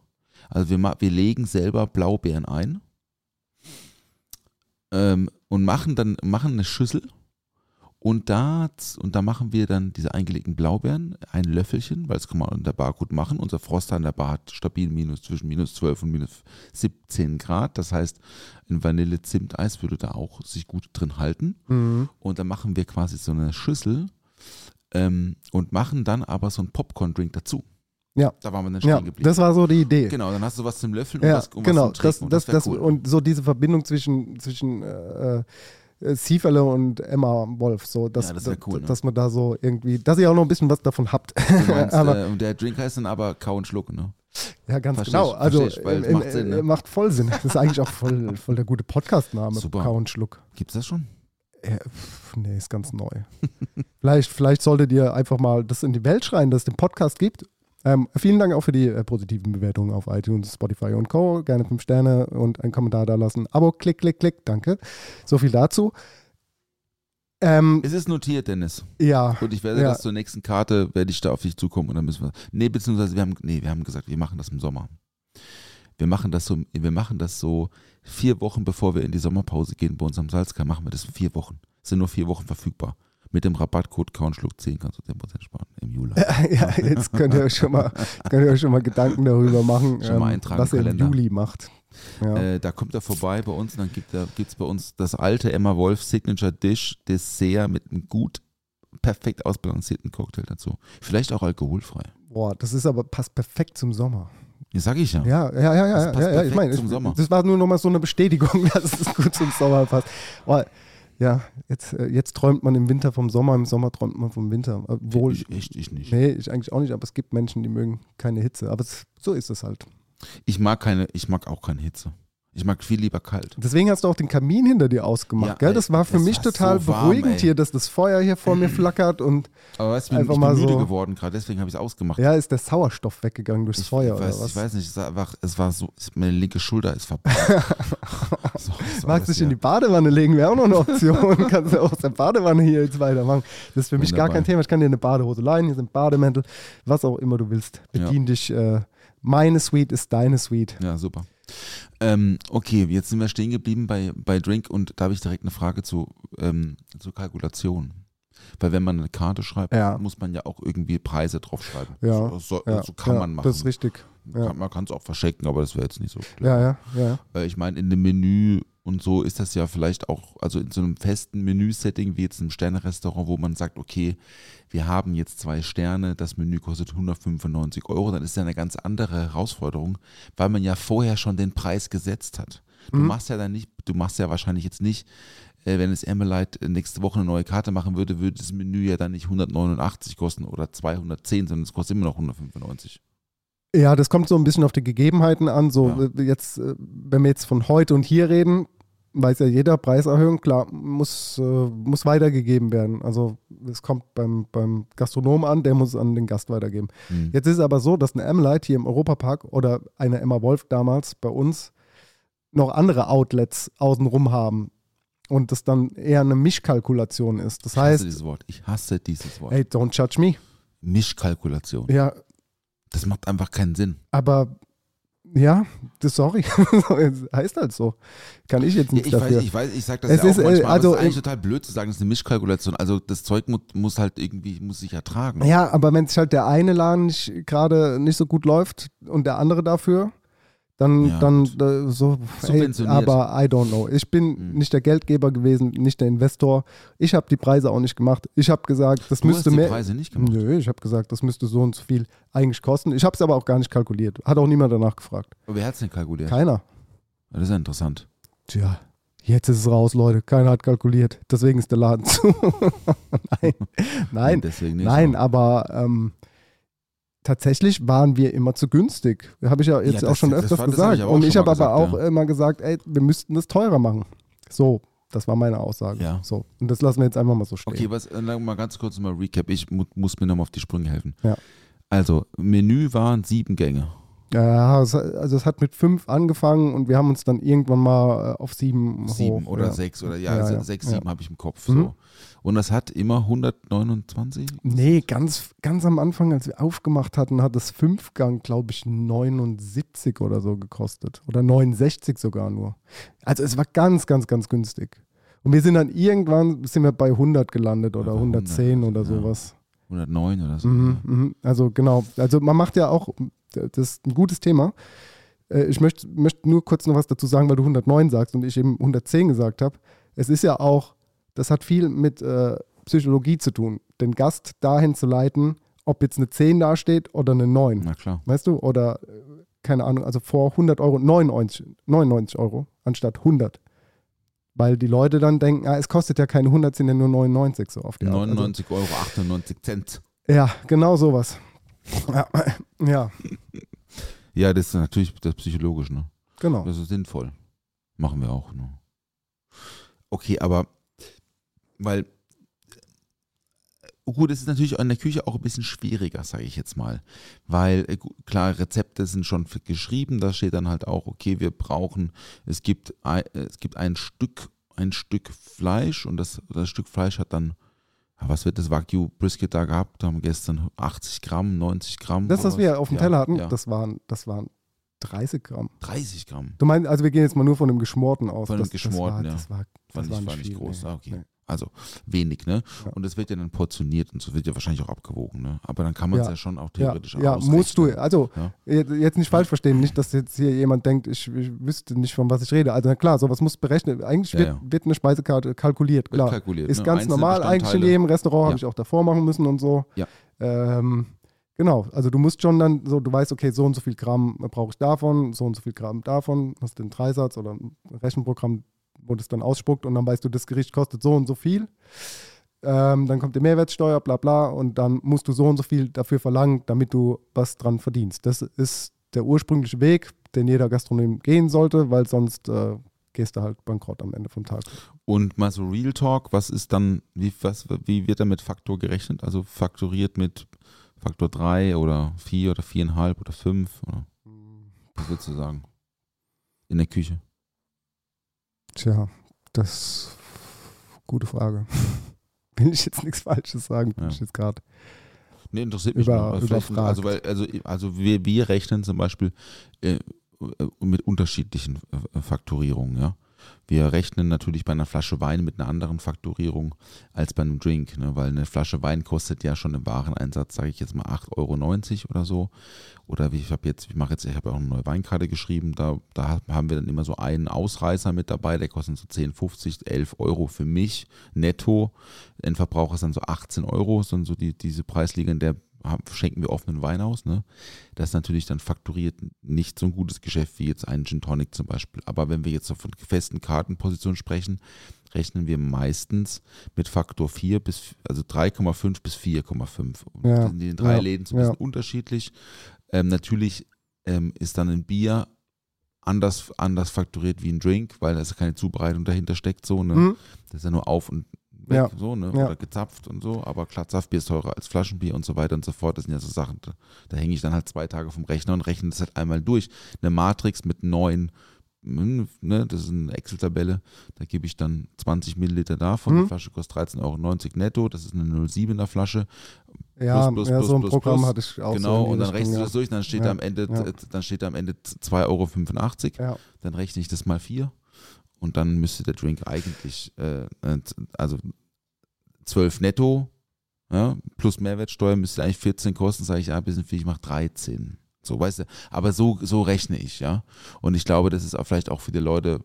Also wir, wir legen selber Blaubeeren ein ähm, und machen dann machen eine Schüssel und da, und da machen wir dann diese eingelegten Blaubeeren, ein Löffelchen, weil das kann man in der Bar gut machen. Unser Froster in der Bar hat stabil minus zwischen minus 12 und minus 17 Grad. Das heißt, ein Vanille-Zimteis würde da auch sich gut drin halten. Mhm. Und dann machen wir quasi so eine Schüssel ähm, und machen dann aber so einen Popcorn-Drink dazu. Ja. Da waren wir dann stehen Ja, geblieben. das war so die Idee. genau, dann hast du was zum Löffeln Ja, und was, und genau. was zum Das, Trinken. das, wär das, cool. Und so diese Verbindung zwischen, zwischen äh, äh, Sieferle und Emma Wolf, so dass, Ja, das wär cool, ne? dass man da so irgendwie, dass ihr auch noch ein bisschen was davon habt. Meinst, aber, äh, und der Drink heißt dann aber Kau und Schluck, ne? ja, ganz versteh genau. ich, Also ich, ähm, macht äh, Sinn, ne? äh, macht voll Sinn. Das ist eigentlich auch voll, voll der gute Podcast-Name. Kau und Schluck. Gibt's das schon? Ja, pf, nee, ist ganz neu. vielleicht, vielleicht solltet ihr einfach mal das in die Welt schreien, dass es den Podcast gibt. Ähm, vielen Dank auch für die äh, positiven Bewertungen auf iTunes, Spotify und Co. Gerne fünf Sterne und einen Kommentar da lassen. Abo, klick, klick, klick. Danke. So viel dazu. Ähm, Es ist notiert, Dennis. ja, Und ich werde Ja. das zur nächsten Karte, werde ich da auf dich zukommen und dann müssen wir. Nee, beziehungsweise wir haben, nee, wir haben gesagt, wir machen das im Sommer. Wir machen das so, wir machen das so vier Wochen bevor wir in die Sommerpause gehen bei uns am Salzkammer, machen wir das in vier Wochen. Es sind nur vier Wochen verfügbar. Mit dem Rabattcode Kaunschluck 10 kannst du 10% sparen im Juli. ja, jetzt könnt ihr euch schon mal, könnt ihr euch schon mal Gedanken darüber machen, ähm, was ihr im Kalender. Juli macht. Ja. Äh, da kommt er vorbei bei uns und dann gibt es bei uns das alte Emma Wolf Signature Dish Dessert mit einem gut, perfekt ausbalancierten Cocktail dazu. Vielleicht auch alkoholfrei. Boah, das ist aber passt perfekt zum Sommer. Das sag ich ja. Ja, ja, ja, Das ja, passt ja, ja. Ich meine, zum ich- Sommer. das war nur noch mal so eine Bestätigung, dass es gut zum Sommer passt. Oh, ja, jetzt, äh, jetzt träumt man im Winter vom Sommer, im Sommer träumt man vom Winter. Obwohl, ich, echt, ich nicht. nee, ich eigentlich auch nicht, aber es gibt Menschen, die mögen keine Hitze. Aber es, so ist es halt. Ich mag keine, ich mag auch keine Hitze. Ich mag viel lieber kalt. Deswegen hast du auch den Kamin hinter dir ausgemacht, Ja, gell? Das war für das mich war total so warm, beruhigend ey. hier, dass das Feuer hier vor mir flackert und Aber weißt du, ich bin, müde so- geworden gerade, deswegen habe ich es ausgemacht. ja, ist der Sauerstoff weggegangen durchs ich, Feuer weiß, oder was? ich weiß nicht, es war, einfach, es war so, meine linke Schulter ist verbrannt. so, Magst dich in die. Badewanne legen, wäre auch noch eine Option. Kannst du auch aus der Badewanne hier jetzt weitermachen. Das ist für mich gar kein Thema. Ich kann dir eine Badehose leihen, hier sind Bademäntel, was auch immer du willst. Ja. Bedien dich. Äh, meine Suite ist deine Suite. Ja, super. Ähm, okay, jetzt sind wir stehen geblieben bei, bei Drink und da habe ich direkt eine Frage zu, ähm, zur Kalkulation. Weil wenn man eine Karte schreibt, Ja. muss man ja auch irgendwie Preise draufschreiben. Ja, So, so, ja, so kann ja, man machen. Das ist richtig. Ja, Kann, man kann es auch verschenken, aber das wäre jetzt nicht so. ja, ja. ja. Äh, Ich meine, in dem Menü und so ist das ja vielleicht auch, also in so einem festen Menüsetting wie jetzt im Sterne-Restaurant, wo man sagt, okay, wir haben jetzt zwei Sterne, das Menü kostet 195 Euro, dann ist ja eine ganz andere Herausforderung, weil man ja vorher schon den Preis gesetzt hat. Du Mhm. machst ja dann nicht, du machst ja wahrscheinlich jetzt nicht, äh, wenn es Emmelite nächste Woche eine neue Karte machen würde, würde das Menü ja dann nicht 189 kosten oder 210, sondern es kostet immer noch 195. Ja, das kommt so ein bisschen auf die Gegebenheiten an. So Ja. äh, jetzt, äh, wenn wir jetzt von heute und hier reden, weiß ja jeder, Preiserhöhung, klar, muss, äh, muss weitergegeben werden. Also es kommt beim, beim Gastronom an, der muss es an den Gast weitergeben. Mhm. Jetzt ist es aber so, dass eine Emmelite hier im Europapark oder eine Emma Wolf damals bei uns noch andere Outlets außenrum haben. Und das dann eher eine Mischkalkulation ist. Das Ich hasse heißt, dieses Wort. Ich hasse dieses Wort. hey, don't judge me. Mischkalkulation. Ja, Das macht einfach keinen Sinn. aber ja, das, sorry, Es heißt halt so. Kann ich jetzt nichts ich, weiß, dafür. ich weiß, ich sag das Es ja auch ist, äh, manchmal, also aber es ist eigentlich total blöd zu sagen, das ist eine Mischkalkulation. Also das Zeug muss, muss halt irgendwie, muss sich ertragen. Ja, aber wenn sich halt der eine Laden nicht, gerade nicht so gut läuft und der andere dafür, dann, Ja, dann äh, so, ey, aber I don't know. Ich bin Mhm. nicht der Geldgeber gewesen, nicht der Investor. Ich habe die Preise auch nicht gemacht. Ich habe gesagt, das Du müsste hast die mehr. Preise nicht gemacht. Nö, ich habe gesagt, das müsste so und so viel eigentlich kosten. Ich habe es aber auch gar nicht kalkuliert. Hat auch niemand danach gefragt. Aber wer hat es denn kalkuliert? Keiner. Das ist ja interessant. Tja, jetzt ist es raus, Leute. Keiner hat kalkuliert. Deswegen ist der Laden zu. nein, nein, Deswegen nicht. nein, aber ähm, tatsächlich waren wir immer zu günstig. Habe ich ja jetzt Ja, auch schon öfters war- gesagt. ich Und ich habe aber auch ja. immer gesagt, ey, wir müssten das teurer machen. So, das war meine Aussage. Ja. So, und das lassen wir jetzt einfach mal so stehen. Okay, was, äh, mal ganz kurz mal Recap. Ich mu muss mir nochmal auf die Sprünge helfen. Ja. Also, Menü waren sieben Gänge. Ja, also es hat mit fünf angefangen und wir haben uns dann irgendwann mal äh, auf sieben, Sieben hoch, oder ja. sechs oder ja, Ja, se- ja, sechs, sieben habe ich im Kopf. Mhm. So. Und das hat immer 129? Nee, ganz, ganz am Anfang, als wir aufgemacht hatten, hat das Fünfgang, glaube ich, 79 oder so gekostet. Oder 69 sogar nur. Also es war ganz, ganz, ganz günstig. Und wir sind dann irgendwann, sind wir bei 100 gelandet oder Ja, bei 110 100, oder ja. sowas. 109 oder so. Mhm, mhm. Also genau. Also man macht ja auch, das ist ein gutes Thema. Äh, Ich möchte, möchte nur kurz noch was dazu sagen, weil du 109 sagst und ich eben 110 gesagt habe. Es ist ja auch, das hat viel mit äh, Psychologie zu tun, den Gast dahin zu leiten, ob jetzt eine 10 dasteht oder eine 9. Na klar. Weißt du? Oder, äh, keine Ahnung, also vor 100 Euro 99, 99 Euro anstatt 100. Weil die Leute dann denken, ah, es kostet ja keine 100, sind ja nur 99 so auf die Art. Also, 99 Euro 98 Cent. ja, genau sowas. Ja, ja, Ja, das ist natürlich das psychologisch, ne? genau. Das ist sinnvoll. Machen wir auch, ne? Okay, aber weil gut, es ist natürlich in der Küche auch ein bisschen schwieriger, sage ich jetzt mal, weil äh, klar Rezepte sind schon geschrieben, da steht dann halt auch, okay, wir brauchen, es gibt ein, es gibt ein Stück ein Stück Fleisch und das, das Stück Fleisch hat dann ja, was wird das Wagyu Brisket da gehabt? Da haben wir gestern 80 Gramm, 90 Gramm. Das, was wir auf dem Ja, Teller hatten, ja. das, waren, das waren 30 Gramm. 30 Gramm. Du meinst, also wir gehen jetzt mal nur von dem Geschmorten aus. Von dem das, Geschmorten, ja. das war, das war, das Fand war ich, nicht ich viel, groß. nee. Ah, okay. Nee. Also wenig, ne? Ja. Und das wird ja dann portioniert und so wird ja wahrscheinlich auch abgewogen, ne? Aber dann kann man es Ja. ja. schon auch Ja, theoretisch ja musst du. Also Ja. jetzt nicht falsch verstehen, nicht, dass jetzt hier jemand denkt, ich, ich wüsste nicht, von was ich rede. Also na klar, sowas muss berechnet. Eigentlich Ja, wird, ja. wird eine Speisekarte kalkuliert, Wird klar. kalkuliert, Ist ne? ganz Einzelne normal eigentlich in jedem Restaurant, habe Ja. ich auch davor machen müssen und so. Ja. Ähm, genau, also du musst schon dann so, du weißt, okay, so und so viel Gramm brauche ich davon, so und so viel Gramm davon, hast den Dreisatz oder ein Rechenprogramm, wo das dann ausspuckt und dann weißt du, das Gericht kostet so und so viel. Ähm, dann kommt die Mehrwertsteuer, bla bla, und dann musst du so und so viel dafür verlangen, damit du was dran verdienst. Das ist der ursprüngliche Weg, den jeder Gastronom gehen sollte, weil sonst äh, gehst du halt bankrott am Ende vom Tag. Und mal so Real Talk, was ist dann, wie, was, wie wird da mit Faktor gerechnet? Also faktoriert mit Faktor 3 oder 4 oder 4,5 oder 5 oder was würdest du sagen? In der Küche. Tja, das ist gute Frage. Will ich jetzt nichts Falsches sagen, bin Ja. ich jetzt gerade. Nee, interessiert mich Über- nur. Also. Also, weil, also, also wir, wir rechnen zum Beispiel äh, äh, mit unterschiedlichen Faktorierungen, ja. Wir rechnen natürlich bei einer Flasche Wein mit einer anderen Fakturierung als bei einem Drink, ne? weil eine Flasche Wein kostet ja schon im Wareneinsatz, sage ich jetzt mal 8,90 Euro oder so. Oder ich habe jetzt, ich mache jetzt, ich habe auch eine neue Weinkarte geschrieben, da, da haben wir dann immer so einen Ausreißer mit dabei, der kostet so 10, 50, 11 Euro für mich netto. Endverbraucher ist dann so 18 Euro, sind so die, diese Preisliga, in der haben, schenken wir offenen Wein aus. Ne? Das ist natürlich dann fakturiert nicht so ein gutes Geschäft wie jetzt ein Gin Tonic zum Beispiel. Aber wenn wir jetzt von festen Kartenpositionen sprechen, rechnen wir meistens mit Faktor 4 bis, also 3,5 bis 4,5. Ja, In den drei ja, Läden so ein bisschen ja. unterschiedlich. Ähm, natürlich ähm, ist dann ein Bier anders, anders fakturiert wie ein Drink, weil da ist keine Zubereitung dahinter steckt. So, ne? Mhm. Das ist ja nur auf und weg, Ja. so, ne? Oder gezapft und so. Aber klar, Saftbier ist teurer als Flaschenbier und so weiter und so fort. Das sind ja so Sachen, da, da hänge ich dann halt zwei Tage vom Rechner und rechne das halt einmal durch. Eine Matrix mit neun, hm, ne, das ist eine Excel-Tabelle, da gebe ich dann 20 Milliliter davon. Mhm. Die Flasche kostet 13,90 Euro netto, das ist eine 07er Flasche. Ja, Plus, plus, ja plus, so ein plus, Programm plus. hatte ich auch. Genau, so und dann rechnest du das durch, dann steht Ja, da am Ende, ja. dann steht da am Ende 2,85 Euro. Ja. Dann rechne ich das mal vier und dann müsste der Drink eigentlich, äh, äh, also 12 netto, ja, plus Mehrwertsteuer müsste eigentlich 14 kosten, sage ich, ja, ein bisschen viel, ich mache 13. So, weißt du, aber so, so rechne ich, ja. Und ich glaube, das ist auch vielleicht auch für die Leute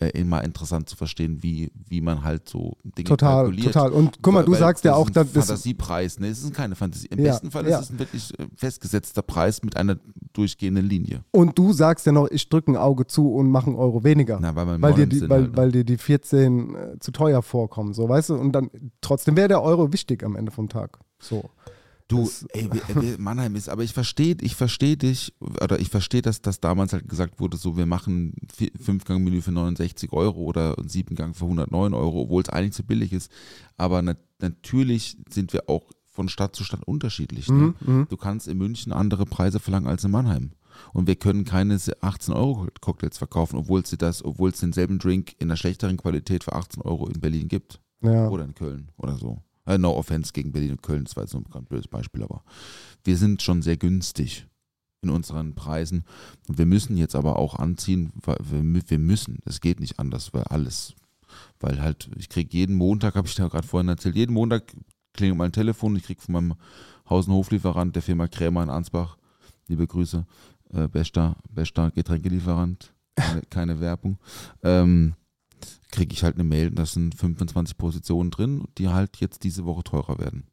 äh, immer interessant zu verstehen, wie, wie man halt so Dinge Total, kalkuliert. total. Und guck mal, du weil sagst ja das auch, ist ein dass das, Fantasiepreis, ne? Es ist keine Fantasie. Im Ja, besten Fall ja. ist es ein wirklich äh, festgesetzter Preis mit einer durchgehenden Linie. und du sagst ja noch, ich drücke ein Auge zu und mache einen Euro weniger. Na, weil, weil dir, die, weil, halt, ne? weil dir die 14 äh, zu teuer vorkommen, so weißt du? Und dann trotzdem wäre der Euro wichtig am Ende vom Tag. So. Du, Das- ey, Mannheim ist, aber ich verstehe, ich verstehe dich, oder ich verstehe, dass das damals halt gesagt wurde, so wir machen Fünfgang-Menü für 69 Euro oder ein Siebengang für 109 Euro, obwohl es eigentlich zu billig ist. Aber nat natürlich sind wir auch von Stadt zu Stadt unterschiedlich. Ne? Mhm, mhm. Du kannst in München andere Preise verlangen als in Mannheim. Und wir können keine 18 Euro Cocktails verkaufen, obwohl es das, obwohl es denselben Drink in einer schlechteren Qualität für 18 Euro in Berlin gibt. Ja. Oder in Köln oder so. Äh, no offense gegen Berlin und Köln, das war jetzt so ein blödes Beispiel, aber wir sind schon sehr günstig in unseren Preisen. Und wir müssen jetzt aber auch anziehen, weil wir, wir müssen. Es geht nicht anders, weil alles, weil halt, ich kriege jeden Montag, habe ich da gerade vorhin erzählt, jeden Montag klingelt mein Telefon, ich kriege von meinem Haus- und Hoflieferant der Firma Krämer in Ansbach, liebe Grüße, äh, bester, bester Getränkelieferant, keine, keine Werbung. Ähm, kriege ich halt eine Mail, da sind 25 Positionen drin, die halt jetzt diese Woche teurer werden.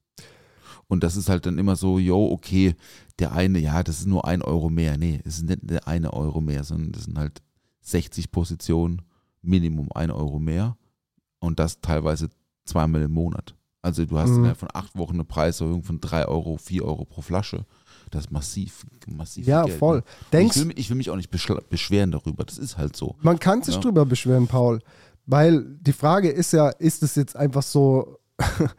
Und das ist halt dann immer so, yo, okay, der eine, ja, das ist nur ein Euro mehr. Nee, es ist nicht der eine Euro mehr, sondern das sind halt 60 Positionen, Minimum ein Euro mehr. Und das teilweise zweimal im Monat. Also du hast Mhm. innerhalb von acht Wochen eine Preiserhöhung von drei Euro, vier Euro pro Flasche. Das massiv, massiv. Ja, Geld, voll. Ne? Denkst, ich, will, mich- ich will mich auch nicht beschweren darüber. Das ist halt so. Man kann sich Ja. drüber beschweren, Paul. Weil die Frage ist ja, ist es jetzt einfach so,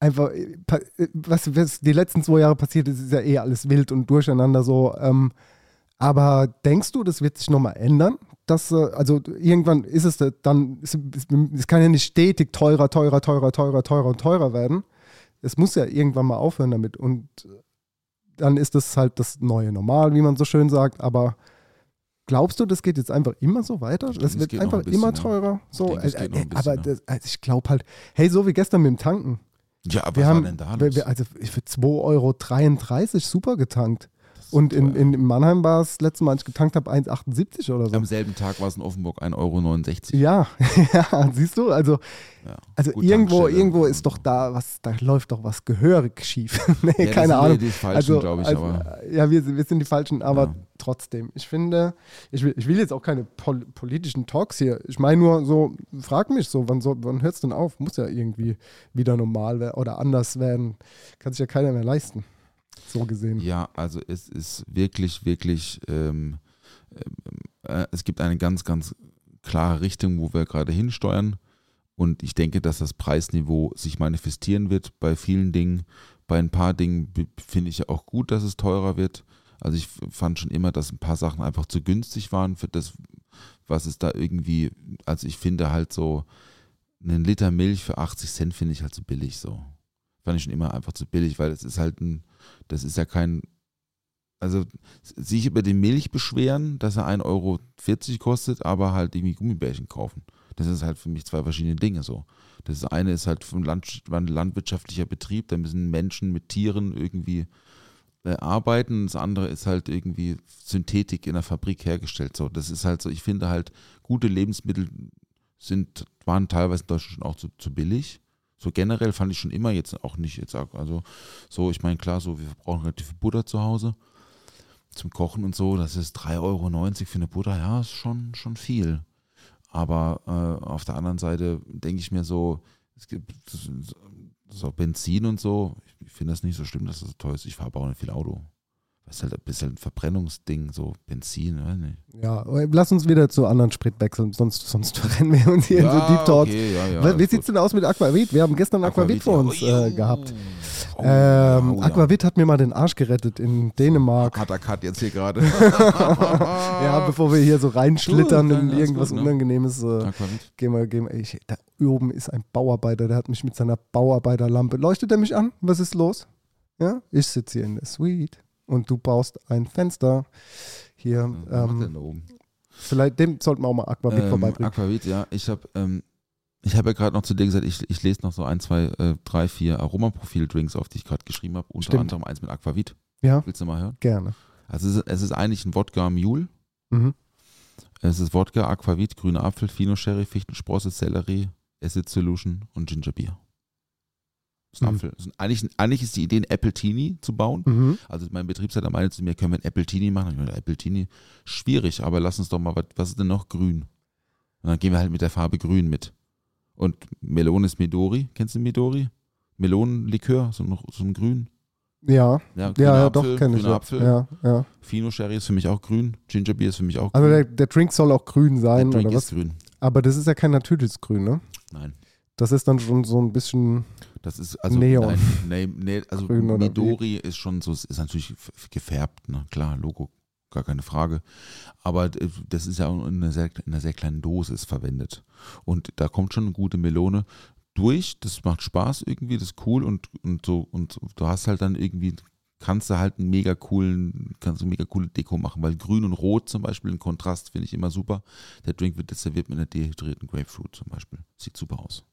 einfach, äh, äh, was, was die letzten zwei Jahre passiert ist, ist ja eh alles wild und durcheinander so. Ähm, aber denkst du, das wird sich nochmal ändern? Dass, äh, also irgendwann ist es da- dann, es, es kann ja nicht stetig teurer, teurer, teurer, teurer, teurer und teurer werden. Es muss ja irgendwann mal aufhören damit. Und dann ist das halt das neue Normal, wie man so schön sagt. Aber glaubst du, das geht jetzt einfach immer so weiter? Das denke, es wird einfach ein bisschen, immer teurer? So, denke, äh, äh, bisschen, aber das, also ich glaube halt, hey, so wie gestern mit dem Tanken. Ja, aber Wir was haben, war denn da los? wir, also für 2,33 Euro super getankt. Und in, in Mannheim war es letztes Mal, als ich getankt habe, 1,78 oder so. Am selben Tag war es in Offenburg 1,69 Euro. Ja, ja, siehst du, also, Ja. also irgendwo, irgendwo ist doch da was, da läuft doch was gehörig schief. nee, Ja, keine sind Ahnung. Wir die Falschen, Also, glaube ich, also, aber. ja, wir, sind- wir sind die Falschen, aber Ja. trotzdem. Ich finde, ich will, ich will jetzt auch keine pol politischen Talks hier. Ich meine nur so, frag mich so, wann, so, wann hört es denn auf? Muss ja irgendwie wieder normal werden oder anders werden. Kann sich ja keiner mehr leisten. So gesehen. Ja, also es ist wirklich, wirklich, ähm, äh, es gibt eine ganz, ganz klare Richtung, wo wir gerade hinsteuern. Und ich denke, dass das Preisniveau sich manifestieren wird bei vielen Dingen. Bei ein paar Dingen finde ich ja auch gut, dass es teurer wird. Also ich fand schon immer, dass ein paar Sachen einfach zu günstig waren für das, was es da irgendwie, also ich finde halt so, einen Liter Milch für 80 Cent finde ich halt zu billig so. Fand ich schon immer einfach zu billig, weil es ist halt ein, das ist ja kein, also sich über die Milch beschweren, dass er 1,40 Euro kostet, aber halt irgendwie Gummibärchen kaufen. Das ist halt für mich zwei verschiedene Dinge so. Das eine ist halt ein Land, landwirtschaftlicher Betrieb, da müssen Menschen mit Tieren irgendwie äh, arbeiten. Das andere ist halt irgendwie Synthetik in der Fabrik hergestellt. So, das ist halt so, ich finde halt, gute Lebensmittel sind, waren teilweise in Deutschland schon auch zu, zu billig. So generell fand ich schon immer jetzt auch nicht jetzt, also so, ich meine, klar, so, wir brauchen relativ viel Butter zu Hause zum Kochen und so, das ist 3,90 Euro für eine Butter, ja, ist schon, schon viel. Aber äh, auf der anderen Seite denke ich mir so, es gibt so Benzin und so, ich finde das nicht so schlimm, dass das so teuer ist. Ich fahre aber auch nicht viel Auto. Das ist halt ein bisschen ein Verbrennungsding, so Benzin, weiß nicht. Ja, lass uns wieder zu anderen Sprit wechseln, sonst, sonst verrennen wir uns hier Ja, in so Deep Talks. okay, ja, ja, Wie sieht es denn aus mit Aquavit? Wir haben gestern Aquavit, Aquavit, vor uns Oh, äh, jo. gehabt. Oh, ähm, oh. Aquavit hat mir mal den Arsch gerettet in Dänemark. Hat er Cut jetzt hier gerade. ja, bevor wir hier so reinschlittern in irgendwas gut, ne? Unangenehmes. Äh, gehen wir, gehen wir. Ich, da oben ist ein Bauarbeiter, der hat mich mit seiner Bauarbeiterlampe. Leuchtet er mich an? Was ist los? Ja, ich sitze hier in der Suite und du baust ein Fenster. Hier, macht der ähm, da oben? vielleicht dem sollten wir auch mal Aquavit Ähm, vorbeibringen. Aquavit, ja. Ich habe ähm, ich hab ja gerade noch zu dir gesagt, ich, ich lese noch so ein, zwei, äh, drei, vier Aromaprofil-Drinks auf, die ich gerade geschrieben habe. Unter Stimmt. anderem eins mit Aquavit. Ja. Willst du mal hören? Gerne. Also es ist, es ist eigentlich ein Wodka Mule. Mhm. Es ist Wodka, Aquavit, grüner Apfel, Fino Sherry, Fichtensprosse, Sellerie, Acid Solution und Ginger Beer. Ist ein Mhm. Apfel. Ist eigentlich, eigentlich ist die Idee, ein Apple Teenie zu bauen. Mhm. Also mein Betriebsleiter meinte zu mir, können wir ein Apple Teenie machen? Ich meine, Apple Teenie, schwierig, aber lass uns doch mal, was, was ist denn noch grün? Und dann gehen wir halt mit der Farbe grün mit. Und Melone ist Midori. Kennst du Midori? Melonenlikör, so ein, so ein grün. Ja, Ja, ja, ja Apfel, doch, kenne ich. Apfel. Ja, ja. Fino Sherry ist für mich auch grün. Ginger Beer ist für mich auch Also grün. der, der Drink soll auch grün sein, der Drink oder ist was? grün. Aber das ist ja kein natürliches Grün, ne? Nein. Das ist dann schon so ein bisschen. Das ist also Neon. Nein, nee, nee, also Grün? Midori ist schon so, ist natürlich gefärbt, ne? Klar, Logo, gar keine Frage. Aber äh, das ist ja auch in einer sehr, in einer sehr kleinen Dosis verwendet. Und da kommt schon eine gute Melone durch. Das macht Spaß irgendwie, das ist cool und, und so und du hast halt dann irgendwie kannst du halt einen mega coolen, kannst du eine mega coole Deko machen, weil grün und rot zum Beispiel, ein Kontrast finde ich immer super. Der Drink wird serviert mit einer dehydrierten Grapefruit zum Beispiel. Sieht super aus.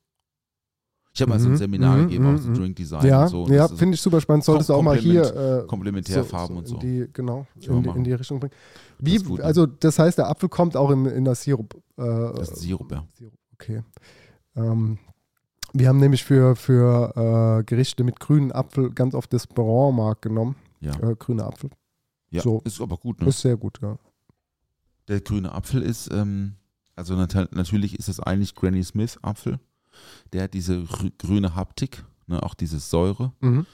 Ich habe mal so ein Mhm, Seminar mhm, gegeben, auch so mhm. Drink Design ja, und so. Ja das finde ich super spannend. Solltest du auch mal hier. Äh, Komplementärfarben und so. In die, genau, in die, Richtung bringen. Das Wie, ne? also das heißt, der Apfel kommt auch in, in der Sirup. Äh, Das ist Sirup, ja. Okay. Ähm, wir haben nämlich für, für äh, Gerichte mit grünen Apfel ganz oft das Baron-Mark genommen. Ja, grüner Apfel. ja. so. ist aber gut. Ne? Ist sehr gut, ja. Der grüne Apfel ist, ähm, also nat natürlich ist es eigentlich Granny Smith Apfel. Der hat diese grü- grüne Haptik, ne, auch diese Säure. Mhm.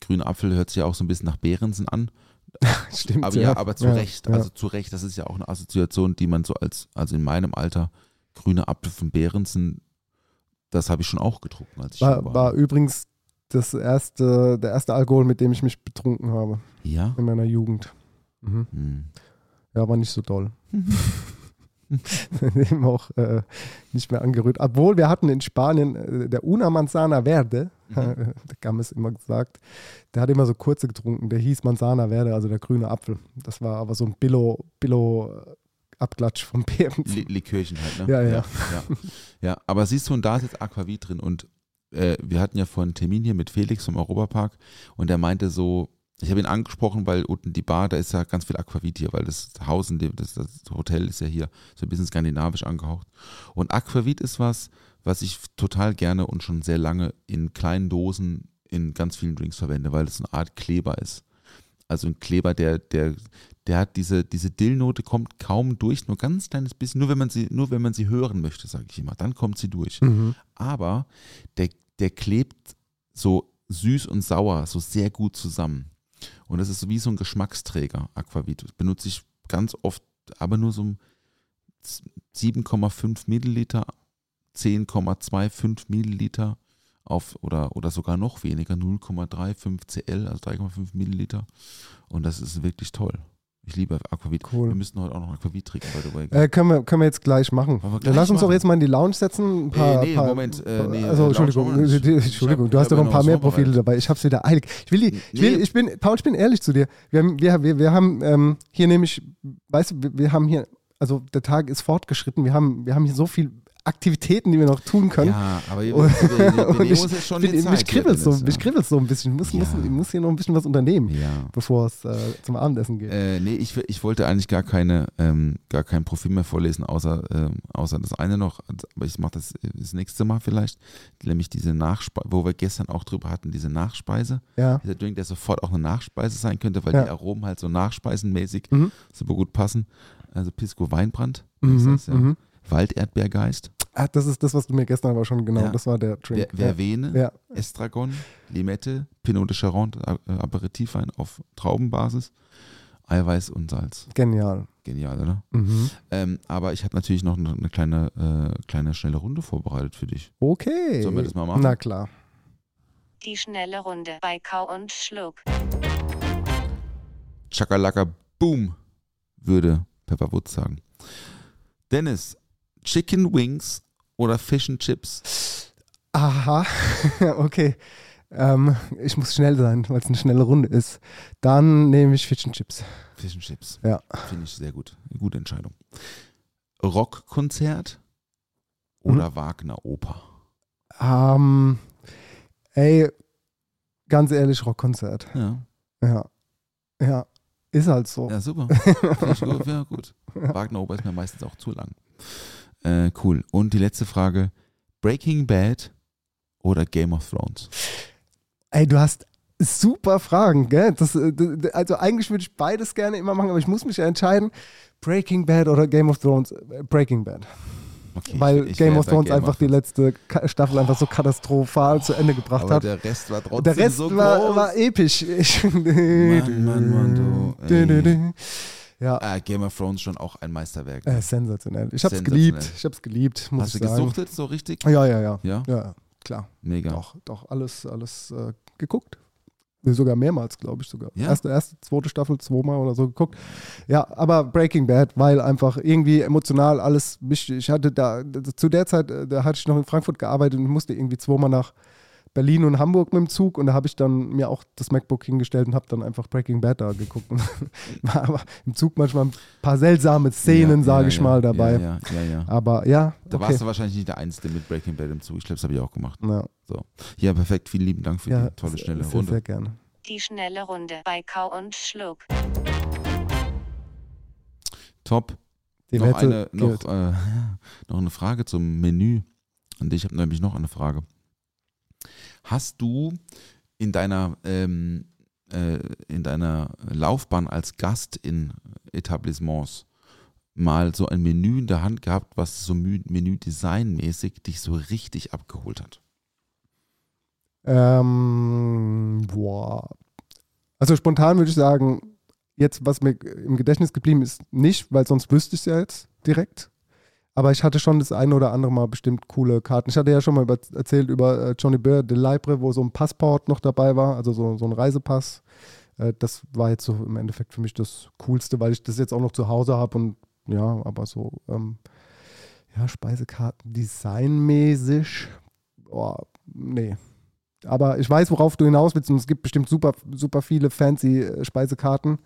Grüner Apfel hört sich ja auch so ein bisschen nach Behrensen an. Stimmt. Aber ja, aber zu ja, Recht. Ja. Also zu Recht, das ist ja auch eine Assoziation, die man so als, also in meinem Alter, grüne Apfel von Behrensen, das habe ich schon auch getrunken, als ich war, war. war übrigens das erste, der erste Alkohol, mit dem ich mich betrunken habe ja? in meiner Jugend. Mhm. Hm. Ja, war nicht so doll. Eben auch äh, nicht mehr angerührt. Obwohl wir hatten in Spanien äh, der Una Manzana Verde, Mhm. der Gamm ist immer gesagt, der hat immer so kurze getrunken, der hieß Manzana Verde, also der grüne Apfel. Das war aber so ein Billo, Billo äh, Abklatsch vom. Li Likörchen halt, ne? Ja, ja. ja. Ja, Ja, aber siehst du, und da ist jetzt Aquavit drin und äh, wir hatten ja vorhin einen Termin hier mit Felix vom Europapark und der meinte so, ich habe ihn angesprochen, weil unten die Bar, da ist ja ganz viel Aquavit hier, weil das Haus, in dem, das, das Hotel ist ja hier so ein bisschen skandinavisch angehaucht. Und Aquavit ist was, was ich total gerne und schon sehr lange in kleinen Dosen in ganz vielen Drinks verwende, weil es eine Art Kleber ist. Also ein Kleber, der, der, der hat diese, diese Dillnote kommt kaum durch, nur ganz kleines bisschen, nur wenn man sie, nur wenn man sie hören möchte, sage ich immer, dann kommt sie durch. Mhm. Aber der, der klebt so süß und sauer, so sehr gut zusammen. Und das ist wie so ein Geschmacksträger, Aquavit. Das benutze ich ganz oft, aber nur so 7,5 Milliliter, 10,25 Milliliter auf oder, oder sogar noch weniger, 0,35 Cl, also 3,5 Milliliter. Und das ist wirklich toll. Ich liebe Aquavit. Cool. Wir müssten heute auch noch Aquavit trinken, by the way. Äh, können, wir, können wir jetzt gleich machen. Gleich Lass uns doch jetzt mal in die Lounge setzen. Ein paar, Äh, nee, paar, Moment, äh, nee, also, Entschuldigung. Entschuldigung, du hast noch ein paar mehr Profile dabei. Ich hab's wieder eilig. Ich will, die, ich will, Nee. ich bin, Paul, ich bin ehrlich zu dir. Wir haben, wir, wir, wir haben ähm, hier nämlich, weißt du, wir, wir haben hier, also der Tag ist fortgeschritten. Wir haben, wir haben hier so viel Aktivitäten, die wir noch tun können. Ja, aber wir, wir, wir, ich, uns jetzt schon mich, die Zeit. mich kribbelt's so, mich so ein bisschen. Ich muss, muss, Ja. ich muss hier noch ein bisschen was unternehmen, Ja. bevor es äh, zum Abendessen geht. Äh, nee, ich, ich wollte eigentlich gar keine, ähm, gar kein Profil mehr vorlesen, außer, ähm, außer das eine noch, aber ich mache das das nächste Mal vielleicht, nämlich diese Nachspeise, wo wir gestern auch drüber hatten, diese Nachspeise. ja. Dieser Drink, der sofort auch eine Nachspeise sein könnte, weil Ja. die Aromen halt so nachspeisenmäßig Mhm. super gut passen. Also Pisco Weinbrand, Mhm, das heißt, ja. mhm. Walderdbeergeist, Ah, das ist das, was du mir gestern aber schon genau, Ja. das war der Ver Drink. Vervene, ja. Estragon, Limette, Pinot de Charente, äh, Aperitivwein auf Traubenbasis, Eiweiß und Salz. Genial. Genial, oder? Mhm. Ähm, aber ich habe natürlich noch eine, eine kleine, äh, kleine schnelle Runde vorbereitet für dich. Okay. Sollen wir das mal machen? Na klar. Die schnelle Runde bei Kau und Schluck. Chakalaka Boom, würde Pepper Woods sagen. Dennis, Chicken Wings oder Fish and Chips? Aha, okay. Ähm, ich muss schnell sein, weil es eine schnelle Runde ist. Dann nehme ich Fish and Chips. Fish and Chips. Ja. Finde ich sehr gut. Eine gute Entscheidung. Rockkonzert oder Wagner Oper? Ähm, ey, ganz ehrlich, Rockkonzert. Ja, Ja. Ja. Ist halt so. ja super. Finde ich gut. Ja, gut. Wagner Oper ist mir meistens auch zu lang. Äh, cool. Und die letzte Frage: Breaking Bad oder Game of Thrones? Ey, du hast super Fragen, gell? Das, äh, d- also eigentlich würde ich beides gerne immer machen, aber ich muss mich ja entscheiden. Breaking Bad oder Game of Thrones? Äh, Breaking Bad. Okay, Weil ich- ich Game of Thrones Game einfach die letzte Staffel einfach so katastrophal zu Ende gebracht Aber hat. der Rest war trotzdem Der Rest so war, war episch. Mann, Mann, Mann, du, ey. Ja, Ah, Game of Thrones schon auch ein Meisterwerk. äh, sensationell. Ich hab's Sensationell. geliebt. Ich hab's geliebt, muss Hast du ich sagen. gesuchtet so richtig? Ja, ja, ja. Ja? Ja, klar. Mega. Doch, doch, alles, alles äh, geguckt. Sogar mehrmals, glaube ich sogar. Ja? Erste, erste, zweite Staffel, zweimal oder so geguckt. Ja, aber Breaking Bad, weil einfach irgendwie emotional alles mich, ich hatte da, zu der Zeit, äh, da hatte ich noch in Frankfurt gearbeitet und musste irgendwie zweimal nach Berlin und Hamburg mit dem Zug und da habe ich dann mir auch das MacBook hingestellt und habe dann einfach Breaking Bad da geguckt. Und war aber im Zug manchmal ein paar seltsame Szenen, Ja, sage ja, ich ja, mal, dabei. Ja, ja, ja. ja. Aber ja, Da okay. warst du wahrscheinlich nicht der Einzige mit Breaking Bad im Zug. Ich glaube, das habe ich auch gemacht. ja, Ja, perfekt. Vielen lieben Dank für ja, die tolle, schnelle sehr, Runde. sehr gerne. Die schnelle Runde bei Kau und Schluck. Top. Die noch, eine, noch, äh, noch eine Frage zum Menü. Und ich habe nämlich noch eine Frage. Hast du in deiner, ähm, äh, in deiner Laufbahn als Gast in Etablissements mal so ein Menü in der Hand gehabt, was so Menü-Design-mäßig dich so richtig abgeholt hat? Ähm, boah. Also spontan würde ich sagen, jetzt, was mir im Gedächtnis geblieben ist, nicht, weil sonst wüsste ich es ja jetzt direkt. Aber ich hatte schon das eine oder andere Mal bestimmt coole Karten. Ich hatte ja schon mal über, erzählt über äh, Johnny Burr de Libre, wo so ein Passport noch dabei war, also so, so ein Reisepass. Äh, das war jetzt so im Endeffekt für mich das Coolste, weil ich das jetzt auch noch zu Hause habe und ja, aber so, ähm, ja, Speisekarten designmäßig, boah, nee, aber ich weiß, worauf du hinaus willst und es gibt bestimmt super, super viele fancy äh, Speisekarten.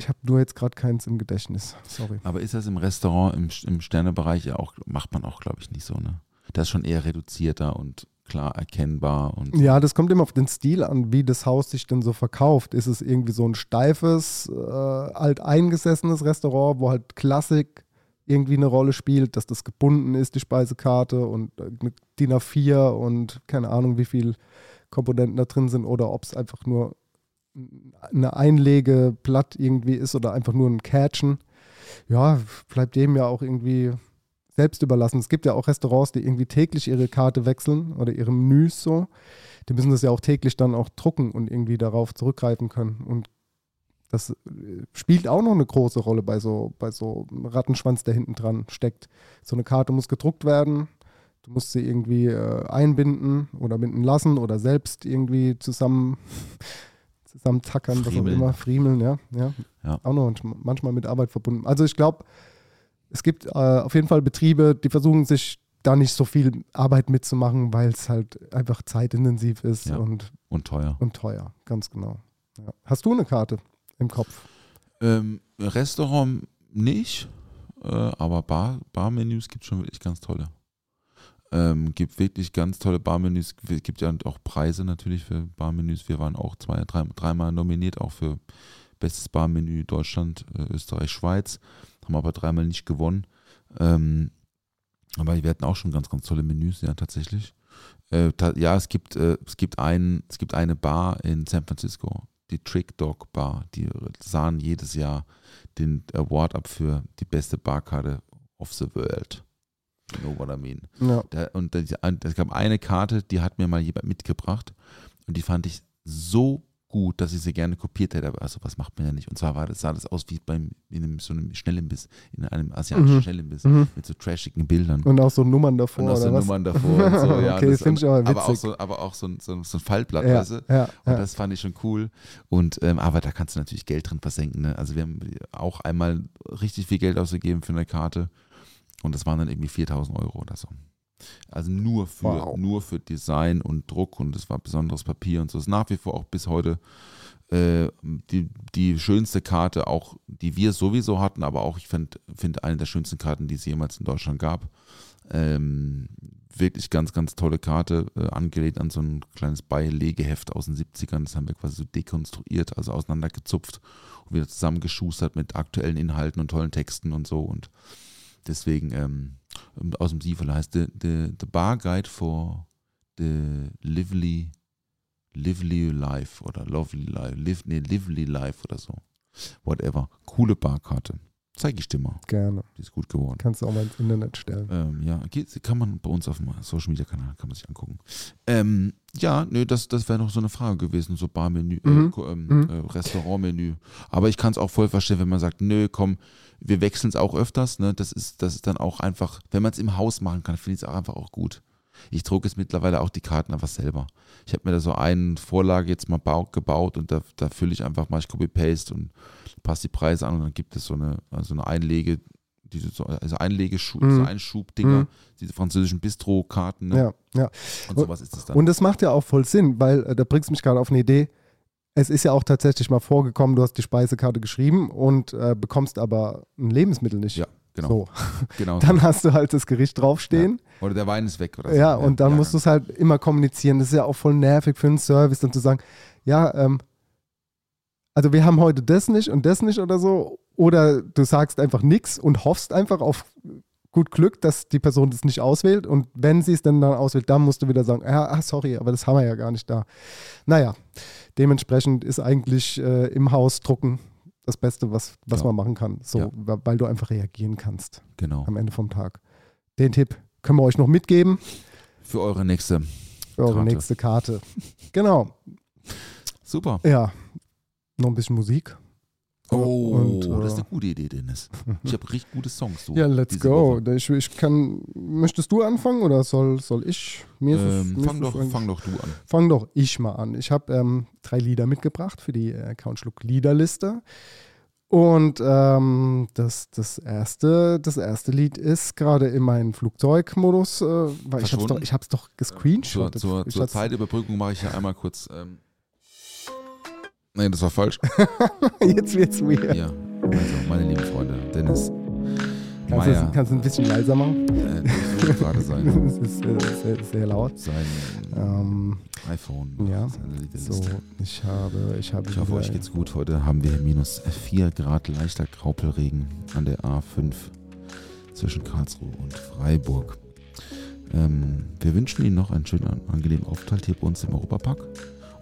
Ich habe nur jetzt gerade keins im Gedächtnis. Sorry. Aber ist das im Restaurant, im, im Sternebereich ja auch, macht man auch, glaube ich, nicht so, ne? Das ist schon eher reduzierter und klar erkennbar und Ja, das kommt immer auf den Stil an, wie das Haus sich denn so verkauft. Ist es irgendwie so ein steifes, äh, alteingesessenes Restaurant, wo halt Klassik irgendwie eine Rolle spielt, dass das gebunden ist, die Speisekarte und äh, eine DIN A4 und keine Ahnung, wie viel Komponenten da drin sind oder ob es einfach nur eine Einlegeblatt irgendwie ist oder einfach nur ein Catchen. Ja, bleibt dem ja auch irgendwie selbst überlassen. Es gibt ja auch Restaurants, die irgendwie täglich ihre Karte wechseln oder ihre Menüs so. Die müssen das ja auch täglich dann auch drucken und irgendwie darauf zurückgreifen können. Und das äh, spielt auch noch eine große Rolle bei so, bei so einem Rattenschwanz, der hinten dran steckt. So eine Karte muss gedruckt werden. Du musst sie irgendwie äh, einbinden oder binden lassen oder selbst irgendwie zusammen zusammen tackern, was auch immer, friemeln, ja. ja. Ja. Auch noch manchmal mit Arbeit verbunden. Also ich glaube, es gibt äh, auf jeden Fall Betriebe, die versuchen sich da nicht so viel Arbeit mitzumachen, weil es halt einfach zeitintensiv ist Ja. und, Und teuer. und teuer, ganz genau. Ja. Hast du eine Karte im Kopf? Ähm, Restaurant nicht, äh, aber Bar, Barmenüs gibt schon wirklich ganz tolle. Ähm, gibt wirklich ganz tolle Barmenüs. Gibt ja auch Preise natürlich für Barmenüs. Wir waren auch zwei, drei, dreimal nominiert, auch für Bestes Barmenü Deutschland, äh, Österreich, Schweiz. Haben aber dreimal nicht gewonnen. Ähm, aber wir hatten auch schon ganz, ganz tolle Menüs, ja, tatsächlich. Äh, ta ja, es gibt, äh, es, gibt ein, es gibt eine Bar in San Francisco, die Trick Dog Bar. Die sahen jedes Jahr den Award ab für die beste Barkarte of the world. You know what I mean? Ja. Da, und es gab eine Karte, die hat mir mal jemand mitgebracht und die fand ich so gut, dass ich sie gerne kopiert hätte. Aber also was macht man ja nicht? Und zwar war das, sah das aus wie beim in einem, so einem Schnellimbiss, in einem asiatischen Mhm. Schnellimbiss Mhm. mit so trashigen Bildern. Und auch so Nummern davor. Und auch so oder was? Nummern davor und so, ja. okay, das, finde ich aber witzig. aber auch so, aber auch so, ein- so, so ein Faltblatt, Ja, weißt du? ja, Und ja. das fand ich schon cool. Und ähm, aber da kannst du natürlich Geld drin versenken. Ne? Also wir haben auch einmal richtig viel Geld ausgegeben für eine Karte und das waren dann irgendwie 4000 Euro oder so. Also nur für, Wow. nur für Design und Druck und es war besonderes Papier und so. Es ist nach wie vor auch bis heute äh, die, die schönste Karte, auch die wir sowieso hatten, aber auch ich finde find eine der schönsten Karten, die es jemals in Deutschland gab. Ähm, wirklich ganz, ganz tolle Karte, äh, angelehnt an so ein kleines Beilegeheft aus den 70ern. Das haben wir quasi so dekonstruiert, also auseinandergezupft und wieder zusammengeschustert mit aktuellen Inhalten und tollen Texten und so. Und deswegen ähm, aus dem Siefel heißt the, the, the Bar Guide for the Lively, Lively Life oder Lovely Life, live, nee, Lively Life oder so. Whatever. Coole Barkarte. Zeige ich dir mal. Gerne. Die ist gut geworden. Kannst du auch mal ins Internet stellen. Ähm, ja, geht, kann man bei uns auf dem Social Media Kanal kann man sich angucken. Ähm, ja, nö, das, das wäre noch so eine Frage gewesen, so Barmenü, Mhm. äh, ko- ähm, Mhm. äh, Restaurantmenü. Aber ich kann es auch voll verstehen, wenn man sagt, nö, komm, wir wechseln es auch öfters. Ne? Das ist, das ist dann auch einfach, wenn man es im Haus machen kann, finde ich es auch einfach auch gut. Ich drucke es mittlerweile auch die Karten einfach selber. Ich habe mir da so eine Vorlage jetzt mal bau, gebaut und da, da fülle ich einfach mal, ich Copy-Paste und passe die Preise an und dann gibt es so eine, also eine Einlege, diese so, also Einlegeschub, Mhm. so Einschubdinger, Mhm. diese französischen Bistro-Karten. Ne? Ja, ja. Und sowas ist es dann. Und das macht ja auch voll Sinn, weil äh, da bringst du mich gerade auf eine Idee. Es ist ja auch tatsächlich mal vorgekommen, du hast die Speisekarte geschrieben und äh, bekommst aber ein Lebensmittel nicht. Ja, genau. So. genau Dann hast du halt das Gericht draufstehen. Oder der Wein ist weg oder Ja, so. und dann ja, musst du es halt immer kommunizieren. Das ist ja auch voll nervig für einen Service, dann zu sagen, ja, ähm, also wir haben heute das nicht und das nicht oder so. Oder du sagst einfach nichts und hoffst einfach auf gut Glück, dass die Person das nicht auswählt. Und wenn sie es dann, dann auswählt, dann musst du wieder sagen, ja, ah, sorry, aber das haben wir ja gar nicht da. Naja, dementsprechend ist eigentlich äh, im Haus drucken das Beste, was, was Ja. man machen kann. So, Ja. weil du einfach reagieren kannst Genau. am Ende vom Tag. Den Tipp können wir euch noch mitgeben Für eure nächste. für eure Karte. nächste Karte. Genau. Super. Ja. Noch ein bisschen Musik. Oh, Und, äh, das ist eine gute Idee, Dennis. Ich habe richtig gute Songs. So, Ja, let's go. Woche. Ich, ich kann. Möchtest du anfangen oder soll, soll ich? Mir Ähm, mir fang, doch, fang doch du an. Fang doch ich mal an. Ich habe ähm, drei Lieder mitgebracht für die äh, Countschluck Liederliste. Und ähm, das, das, erste, das erste Lied ist gerade in meinem Flugzeugmodus, äh, weil ich habe es doch, ich hab's doch Zur, gescreenshottet. zur, zur Zeitüberbrückung mache ich ja einmal kurz. Ähm, Nein, das war falsch. Jetzt wird's weird. ja, also meine lieben Freunde, Dennis Kannst du es kannst ein bisschen leiser machen? äh, versucht gerade sein, Das ist äh, sehr, sehr laut. sein Ähm, iPhone. ja, so, ich habe, ich habe Ich hoffe, euch geht's gut. Heute haben wir minus 4 Grad leichter Graupelregen an der A5 zwischen Karlsruhe und Freiburg. Ähm, wir wünschen Ihnen noch einen schönen, an- angenehmen Aufenthalt hier bei uns im Europapark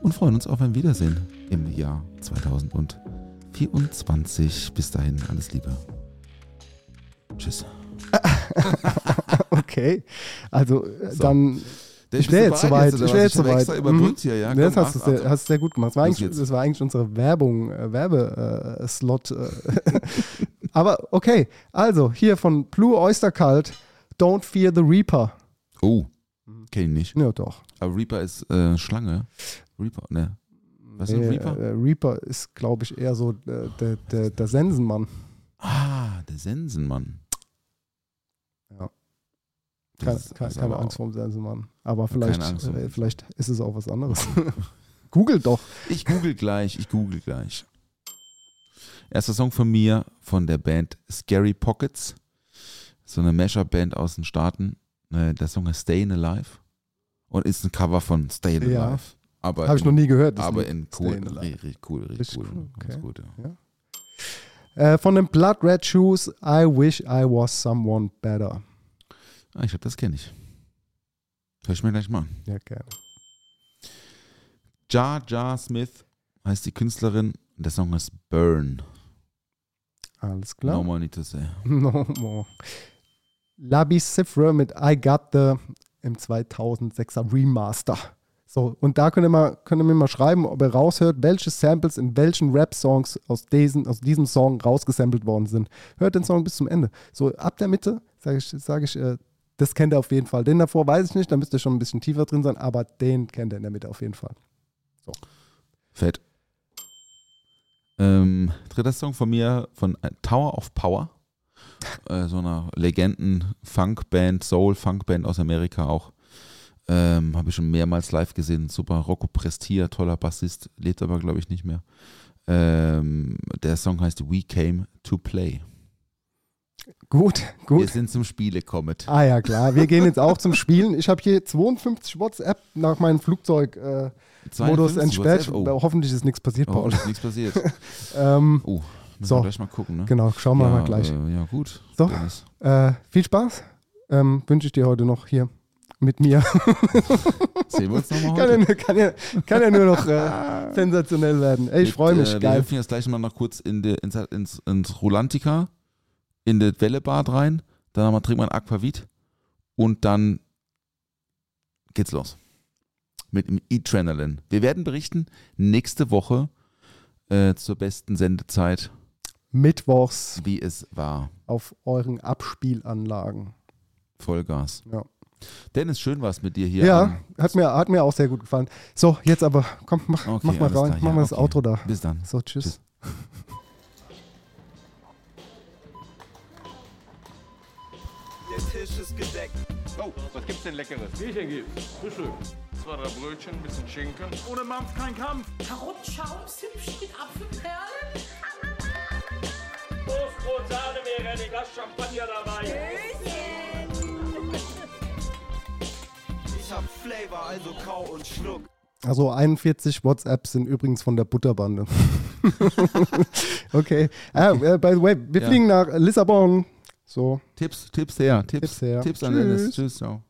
und freuen uns auf ein Wiedersehen im Jahr 2024. Bis dahin, alles Liebe. Tschüss. Okay, also äh, So. dann. Der- du jetzt soweit. jetzt Ich hab soweit. überbrückt Mhm. hier, ja. Das hast du sehr, hast sehr gut gemacht. Das war eigentlich, das war eigentlich unsere Werbung, äh, Werbeslot. Äh, Aber okay, also hier von Blue Oyster Cult, Don't Fear the Reaper. Oh, kenn ich nicht. Ja, doch. Aber Reaper ist äh, Schlange. Reaper, ne? Was ist Reaper? Äh, Reaper ist, glaube ich, eher so äh, der, der, der Sensenmann. Ah, der Sensenmann. Ja. Das Keine, ist- keine, keine Angst vor dem Sensenmann. Aber vielleicht, äh, vielleicht ist es auch was anderes. Google doch. Ich google gleich, ich google gleich. Erster Song von mir von der Band Scary Pockets. So eine Mashup-Band aus den Staaten. Äh, Der Song heißt Stayin' Alive und ist ein Cover von Stayin' Ja. Aber Habe ich noch nie gehört. Aber Lied. in cool, richtig cool, richtig cool. cool, Ganz okay. gut, ja. Äh, von den Blood Red Shoes, I wish I was someone better. Ah, ich glaube, das kenne ich. Hör ich mir gleich mal an. Ja, gerne. Jar Jar Smith heißt die Künstlerin. Der Song heißt Burn. Alles klar. No more need to say. No more. Labi Cifra mit I Got the im 2006er Remaster. So, und da könnt ihr, mal, könnt ihr mir mal schreiben, ob ihr raushört, welche Samples in welchen Rap-Songs aus, aus diesem Song rausgesampelt worden sind. Hört den Song bis zum Ende. So, ab der Mitte, sage ich, sag ich äh, das kennt ihr auf jeden Fall. Den davor weiß ich nicht, da müsst ihr schon ein bisschen tiefer drin sein, aber den kennt ihr in der Mitte auf jeden Fall. Fett. Ähm, dritter Song von mir von äh, Tower of Power. Äh, so einer Legenden-Funk-Band, Soul-Funk-Band aus Amerika auch. Ähm, Habe ich schon mehrmals live gesehen. Super. Rocco Prestia, toller Bassist, lebt aber, glaube ich, nicht mehr. Ähm, der Song heißt We Came to Play. Gut, Wir gut. sind zum Spiele kommen. Ah ja, klar. Wir gehen jetzt auch zum Spielen. Ich habe hier 52 WhatsApp nach meinem Flugzeug-Modus 52 entsperrt. Oh. Hoffentlich ist nichts passiert, Oh, Paul. ist nichts passiert. ähm, Oh, müssen So. wir gleich mal gucken, ne? genau, schauen wir ja, mal gleich. Äh, ja, gut. So. Äh, viel Spaß. Ähm, Wünsche ich dir heute noch hier mit mir. Sehen wir uns nochmal kann, ja, kann, ja, kann ja nur noch äh, sensationell werden. Ey, ich freue mich. Äh, wir Geil. hüpfen jetzt gleich mal noch kurz in die, ins, ins, ins Rolantica, in das Wellebad rein. Dann wir, trinken wir ein Aquavit und dann geht's los. Mit dem E-Adrenalin. Wir werden berichten nächste Woche äh, zur besten Sendezeit, Mittwochs wie es war. auf euren Abspielanlagen. Vollgas. Ja. Dennis, schön war's mit dir hier. Ja, hat, mir, hat mir auch sehr gut gefallen. So, jetzt aber, komm, mach, Okay, mach mal rein. klar, mach ja, mal das okay. Outro da. Bis dann. So, tschüss. Tschüss. Der Tisch ist gedeckt. Oh, was gibt's denn Leckeres? Bierchen gibt's. Frühstück. Zwei, drei Brötchen, ein bisschen Schinken. Ohne Mampf kein Kampf. Karottenschaum, Zimtschnitt, Apfelperlen. Toastbrot, Sahne wäre ein Glas Champagner dabei. Ich hab Flavor, also kau und schluck. Also 41 WhatsApps sind übrigens von der Butterbande. okay. Ah, äh, by the way, wir Ja. fliegen nach Lissabon. So. Tipps, Tipps her. Tipps, Tipps her. Tipps an Tschüss. Dennis. Tschüss, ciao.